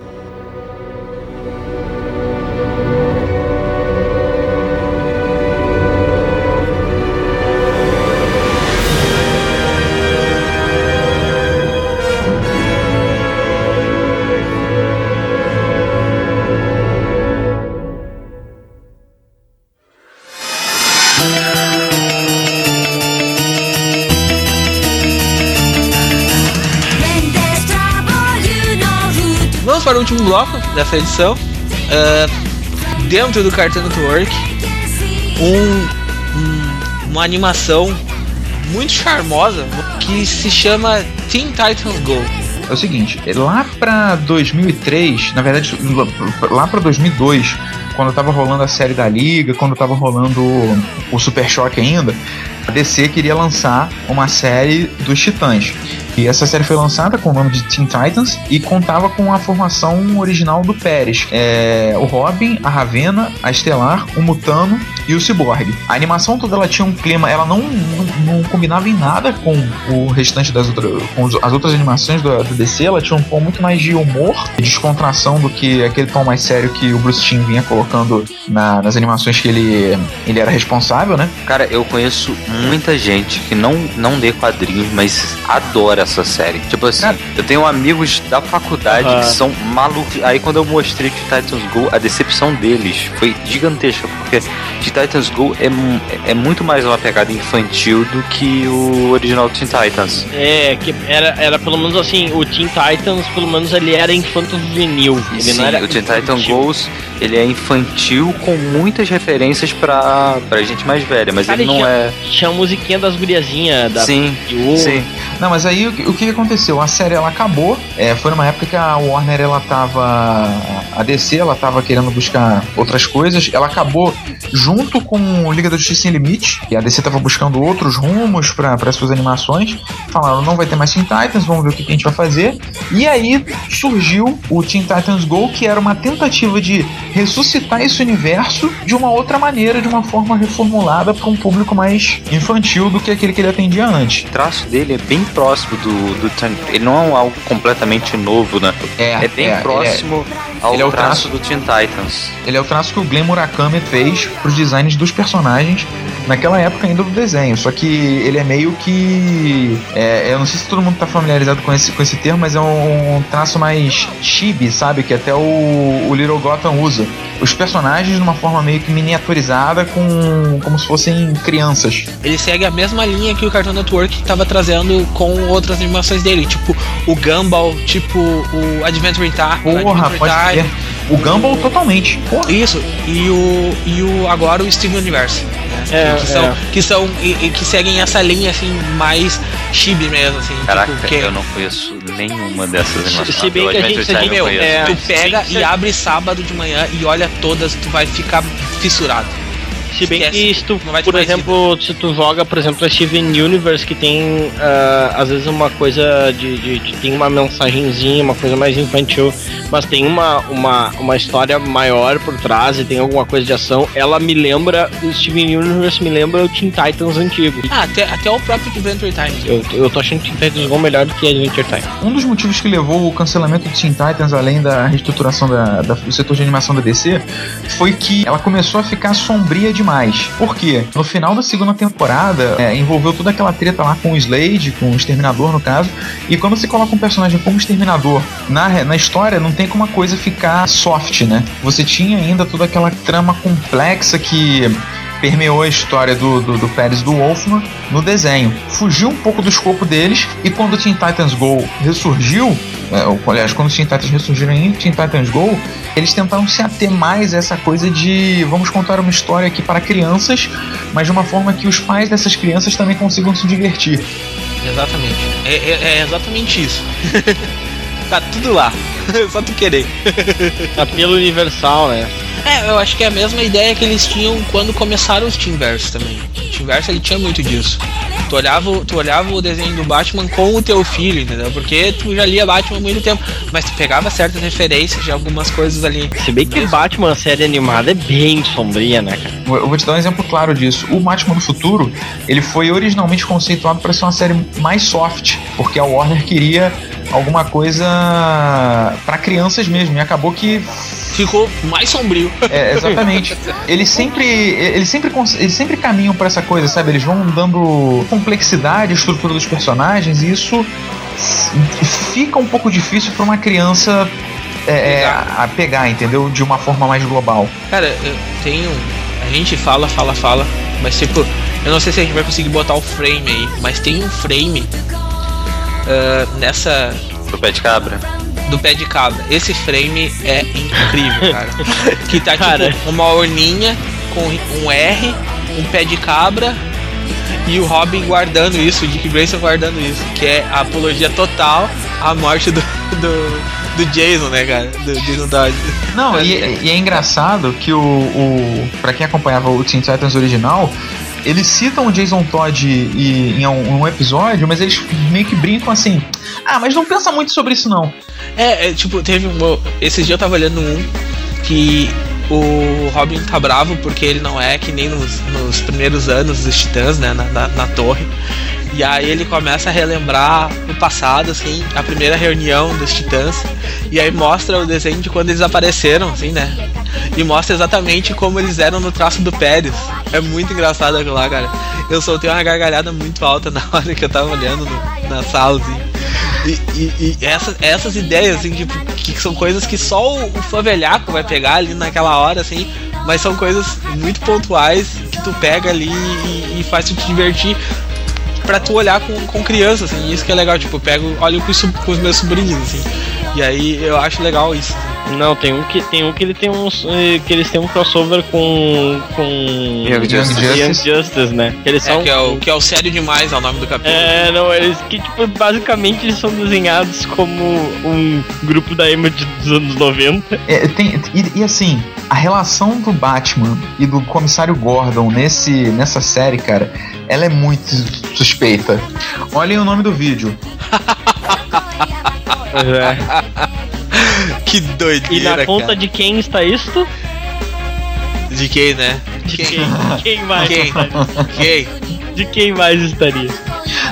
Bloco dessa edição. Uh, dentro do Cartoon Network, um, um, uma animação muito charmosa que se chama Teen Titans Go. É o seguinte, lá pra 2003, na verdade, lá pra 2002, quando tava rolando a série da Liga, quando tava rolando o, o Super Choque ainda, a DC queria lançar uma série dos Titãs. E essa série foi lançada com o nome de Teen Titans e contava com a formação original do Pérez. É, o Robin, a Ravena, a Estelar, o Mutano e o Cyborg. A animação toda ela tinha um clima, ela não, não, não combinava em nada com o restante das outras, com as outras animações do, do, DC, ela tinha um tom muito mais de humor e descontração do que aquele tom mais sério que o Bruce Timm vinha colocando na, nas animações que ele, ele era responsável, né? Cara, eu conheço muita gente que não, não lê quadrinhos, mas adora essa série. Tipo assim, Cara, eu tenho amigos da faculdade uh -huh. que são malucos. Aí quando eu mostrei que Titans Go, a decepção deles foi gigantesca, porque de Titans Go é, é muito mais uma pegada infantil do que o original Teen Titans. É, que era, era pelo menos assim, o Teen Titans, pelo menos ele era infanto juvenil. Ele Sim, não era o Teen Titans Goes, ele é infantil com muitas referências pra, pra gente mais velha, mas Cara, ele não tinha, é. Tinha a musiquinha das guriazinhas da Sim, sim. Não, mas aí o, o que aconteceu? A série ela acabou. É, foi numa época que a Warner ela tava. A DC ela tava querendo buscar outras coisas. Ela acabou junto com Liga da Justiça Sem Limite. E a DC tava buscando outros rumos para suas animações. Falaram, não vai ter mais Teen Titans, vamos ver o que, que a gente vai fazer. E aí surgiu o Teen Titans Go, que era uma tentativa de ressuscitar esse universo de uma outra maneira, de uma forma reformulada para um público mais infantil do que aquele que ele atendia antes. O traço dele é bem próximo do, do ele não é algo completamente novo, né? É, é bem é, próximo é, ao é traço, traço, do Teen Titans. Ele é o traço que o Glenn Murakami fez para os designs dos personagens naquela época ainda do desenho. Só que ele é meio que. É, eu não sei se todo mundo está familiarizado com esse, com esse termo, mas é um, traço mais chibi, sabe? Que até o, o Little Gotham usa. Os personagens de uma forma meio que miniaturizada, com como se fossem crianças. Ele segue a mesma linha que o Cartoon Network estava trazendo com outras animações dele, tipo o Gumball, tipo o Adventure Time. Porra, Adventure pode Time, O Gumball totalmente. Porra. Isso, e o, e o agora o Steven Universe. Né? É, que, são, é. que são e, e, que seguem essa linha assim mais chibi mesmo assim. Caraca, tipo, que... eu não conheço nenhuma dessas animações. Se bem que a gente, a gente meu, é, tu pega sim, e abre sábado de manhã e olha todas, tu vai ficar fissurado. Se bem Esquece. que se tu, por exemplo, se tu joga, por exemplo, a Steven Universe, que tem ah, às vezes uma coisa de, de, de- tem uma mensagenzinha, uma coisa mais infantil, mas tem uma, uma, uma história maior por trás e tem alguma coisa de ação, ela me lembra, o Steven Universe me lembra o Teen Titans antigo. Ah, até, até o próprio Adventure Time. Eu, eu tô achando Teen Titans Go melhor do que Adventure Time. Um dos motivos que levou o cancelamento de Teen Titans, além da reestruturação da, da- do setor de animação da DC, foi que ela começou a ficar sombria demais. Por quê? No final da segunda temporada, é, envolveu toda aquela treta lá com o Slade, com o Exterminador no caso, e quando você coloca um personagem como Exterminador na, na história, não tem como a coisa ficar soft, né? Você tinha ainda toda aquela trama complexa que permeou a história do, do, do Pérez do Wolfman no desenho. Fugiu um pouco do escopo deles e quando o Teen Titans Go ressurgiu, aliás, quando os Teen Titans ressurgiram em Teen Titans Go, eles tentaram se ater mais a essa coisa de vamos contar uma história aqui para crianças, mas de uma forma que os pais dessas crianças também consigam se divertir. Exatamente. É, é- é exatamente isso. tá tudo lá. Só tu querer. Apelo universal, né? É, eu acho que é a mesma ideia que eles tinham quando começaram os Teamverse também. O Teamverse ele tinha muito disso. Tu olhava, o- tu olhava o desenho do Batman com o teu filho, entendeu? Porque tu já lia Batman há muito tempo, mas tu pegava certas referências de algumas coisas ali. Se bem que Batman, a série animada, é bem sombria, né, cara? Eu vou te dar um exemplo claro disso. O Batman do Futuro, ele foi originalmente conceituado para ser uma série mais soft, porque a Warner queria alguma coisa para crianças mesmo, e acabou que Ficou mais sombrio. É, exatamente. Eles sempre, eles sempre, eles sempre caminham pra essa coisa, sabe? Eles vão dando complexidade à estrutura dos personagens e isso fica um pouco difícil pra uma criança é, é, a pegar, entendeu? De uma forma mais global. Cara, eu tenho. A gente fala, fala, fala, mas tipo, eu não sei se a gente vai conseguir botar o frame aí, mas tem um frame ah, nessa. Do pé de cabra. Do pé de cabra. Esse frame é incrível, cara. que tá Cara. tipo uma orninha com um R, um pé de cabra e o Robin guardando isso, o Dick Grayson guardando isso, que é a apologia total à morte do, do, do Jason, né, cara? Do Jason Todd. Não, e, e é engraçado que o, o para quem acompanhava o Teen Titans original, eles citam o Jason Todd e- em um, um episódio, mas eles meio que brincam assim: "Ah, mas não pensa muito sobre isso não". É, é, tipo, teve um. Esses dias eu tava olhando um que o Robin tá bravo porque ele não é que nem nos, nos primeiros anos dos Titãs, né? Na, na, na torre. E aí ele começa a relembrar o passado, assim, a primeira reunião dos Titãs. E aí mostra o desenho de quando eles apareceram, assim, né? E mostra exatamente como eles eram no traço do Pérez. É muito engraçado aquilo lá, cara. Eu soltei uma gargalhada muito alta na hora que eu tava olhando no- na sala, assim. E, e- e essas, essas ideias, assim, tipo, que são coisas que só o, o vai pegar ali naquela hora, assim, mas são coisas muito pontuais que tu pega ali e, e faz tu te divertir pra tu olhar com, com criança, assim, isso que é legal, tipo, eu pego, olho com, com os meus sobrinhos, assim, e aí eu acho legal isso. Não, tem um que tem um que ele tem uns eh, que eles têm um crossover com com Young Justice. Young Justice, né? Que eles É, são que, é o, que é o sério demais, é o nome do capítulo. É, não, eles que tipo basicamente eles são desenhados como um grupo da emo dos anos 90. É, tem, e, e assim, a relação do Batman e do comissário Gordon nesse, nessa série, cara, ela é muito suspeita. Olhem o nome do vídeo. Que E doideira, na conta cara. de quem está isto? De quem, né? De Quem? quem? Quem mais? Quem? Quem? De quem mais estaria?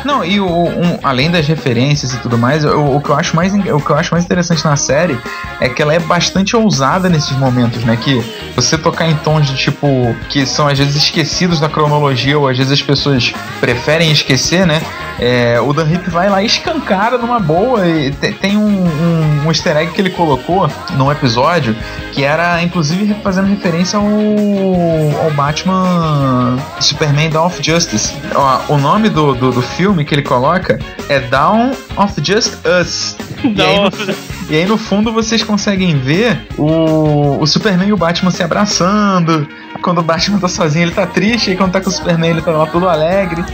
Não, e o, um- além das referências e tudo mais, o, o que eu acho mais, o que eu acho mais interessante na série é que ela é bastante ousada nesses momentos, né? Que você tocar em tons de tipo que são às vezes esquecidos da cronologia ou às vezes as pessoas preferem esquecer, né? É, o Dan Hip vai lá e escancara numa boa e te- tem um, um, um easter egg que ele colocou num episódio que era inclusive fazendo referência ao, ao Batman Superman Dawn of Justice. Ó, O nome do, do, do filme que ele coloca é Dawn of Just Us. E aí, no, e aí no fundo vocês conseguem ver o, o Superman e o Batman se abraçando. Quando o Batman tá sozinho, ele tá triste, e quando tá com o Superman, ele tá lá todo alegre.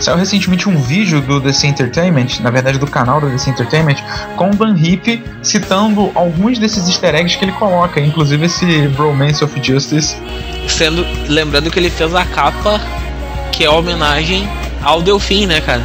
Saiu recentemente um vídeo do DC Entertainment, na verdade do canal do DC Entertainment, com o Dan Hip citando alguns desses easter eggs que ele coloca, inclusive esse Bromance of Justice. Sendo, lembrando que ele fez a capa que é homenagem ao Delfim, né, cara?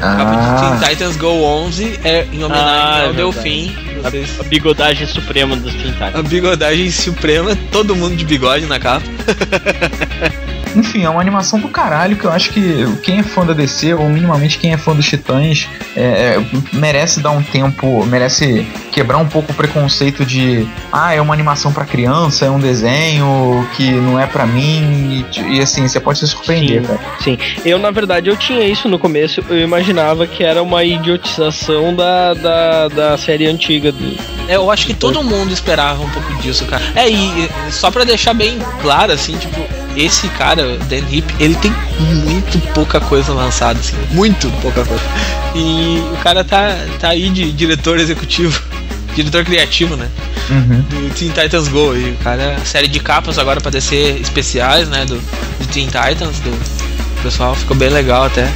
A capa de Ah, Teen Titans Go 11 é em homenagem Ah, é ao verdade. Delfim. Vocês- A bigodagem suprema dos Titans. A bigodagem suprema, todo mundo de bigode na capa. enfim, é uma animação do caralho que eu acho que quem é fã da DC, ou minimamente quem é fã dos Titãs, é, é, merece dar um tempo, merece quebrar um pouco o preconceito de ah, é uma animação pra criança, é um desenho que não é pra mim, e, e assim, você pode se surpreender, Sim. cara. Sim, eu na verdade eu tinha isso no começo, eu imaginava que era uma idiotização da, da, da série antiga. É, eu acho que todo mundo esperava um pouco disso, cara. É, e só pra deixar bem claro, assim, tipo, esse cara, o Dan Hip, ele tem muito pouca coisa lançada, assim, muito pouca coisa. E o cara tá, tá aí de diretor executivo, diretor criativo, né? Uhum. Do Teen Titans Go. E o cara, série de capas agora pra descer especiais, né? Do, do Teen Titans, do pessoal, ficou bem legal até.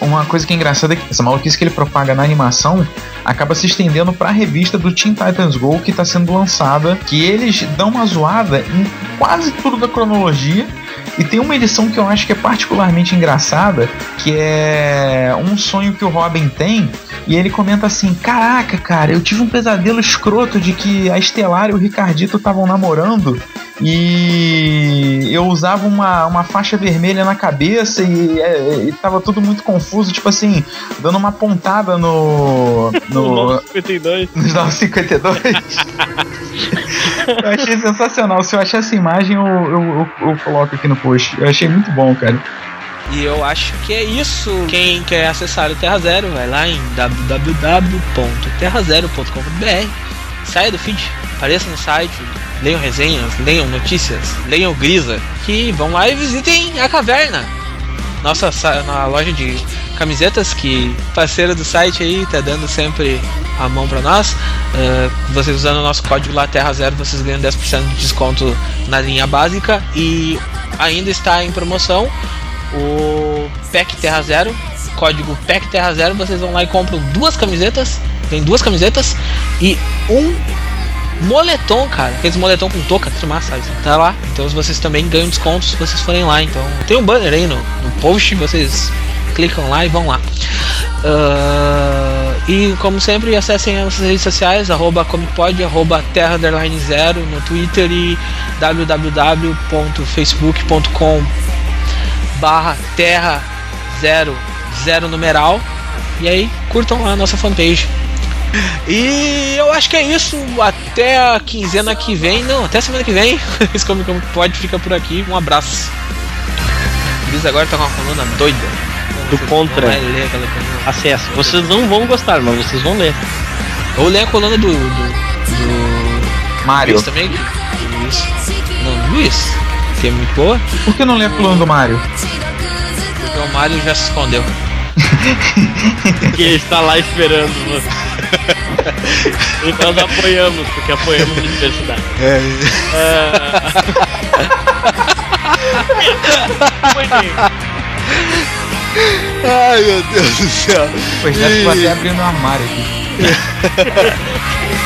Uma coisa que é engraçada é que essa maluquice que ele propaga na animação acaba se estendendo pra revista do Teen Titans Go que tá sendo lançada, que eles dão uma zoada em quase tudo da cronologia. E tem uma edição que eu acho que é particularmente engraçada, que é um sonho que o Robin tem, e ele comenta assim: Caraca, cara, eu tive um pesadelo escroto de que a Estelar e o Ricardito estavam namorando e eu usava uma, uma faixa vermelha na cabeça e, é, e tava tudo muito confuso, tipo assim, dando uma pontada no. no. 52. nos 952. eu achei sensacional. Se eu achar essa imagem, eu, eu, eu- eu coloco aqui no post. Eu achei muito bom, cara. E eu acho que é isso. Quem quer acessar o Terra Zero, vai lá em www.terrazero.com.br. Saia do feed, apareça no site, leiam resenhas, leiam notícias, leiam Grisa, que vão lá e visitem a caverna. Nossa sa- na loja de camisetas que parceira do site aí tá dando sempre a mão pra nós. Eh, vocês usando o nosso código lá Terra Zero, vocês ganham 10% de desconto na linha básica e ainda está em promoção o Pack Terra Zero, código Pack Terra Zero, vocês vão lá e compram duas camisetas, tem duas camisetas e um moletom, cara, aqueles moletom com touca, que massa, sabe? tá lá. Então vocês também ganham desconto se vocês forem lá. Então tem um banner aí no, no post, vocês clicam lá e vão lá. Ah, e como sempre, acessem as nossas redes sociais, arroba comicpod, arroba terra zero no Twitter e www.facebook.com barra terra zero zero numeral e aí curtam lá a nossa fanpage e eu acho que é isso até a quinzena que vem não até semana que vem esse como como pode fica por aqui um abraço Cris agora tá com uma coluna doida Do Você contra. ler. Acesso. Vocês não vão gostar, mas vocês vão ler. ou ler a coluna do do, do Mario. Luiz também Luiz não Luiz que é muito boa Por que não lê a coluna do Mario? porque o Mario já se escondeu Que está lá esperando você. E nós apoiamos, porque apoiamos a diversidade. ai meu Deus do céu Pois é, vou até abrir no armário aqui.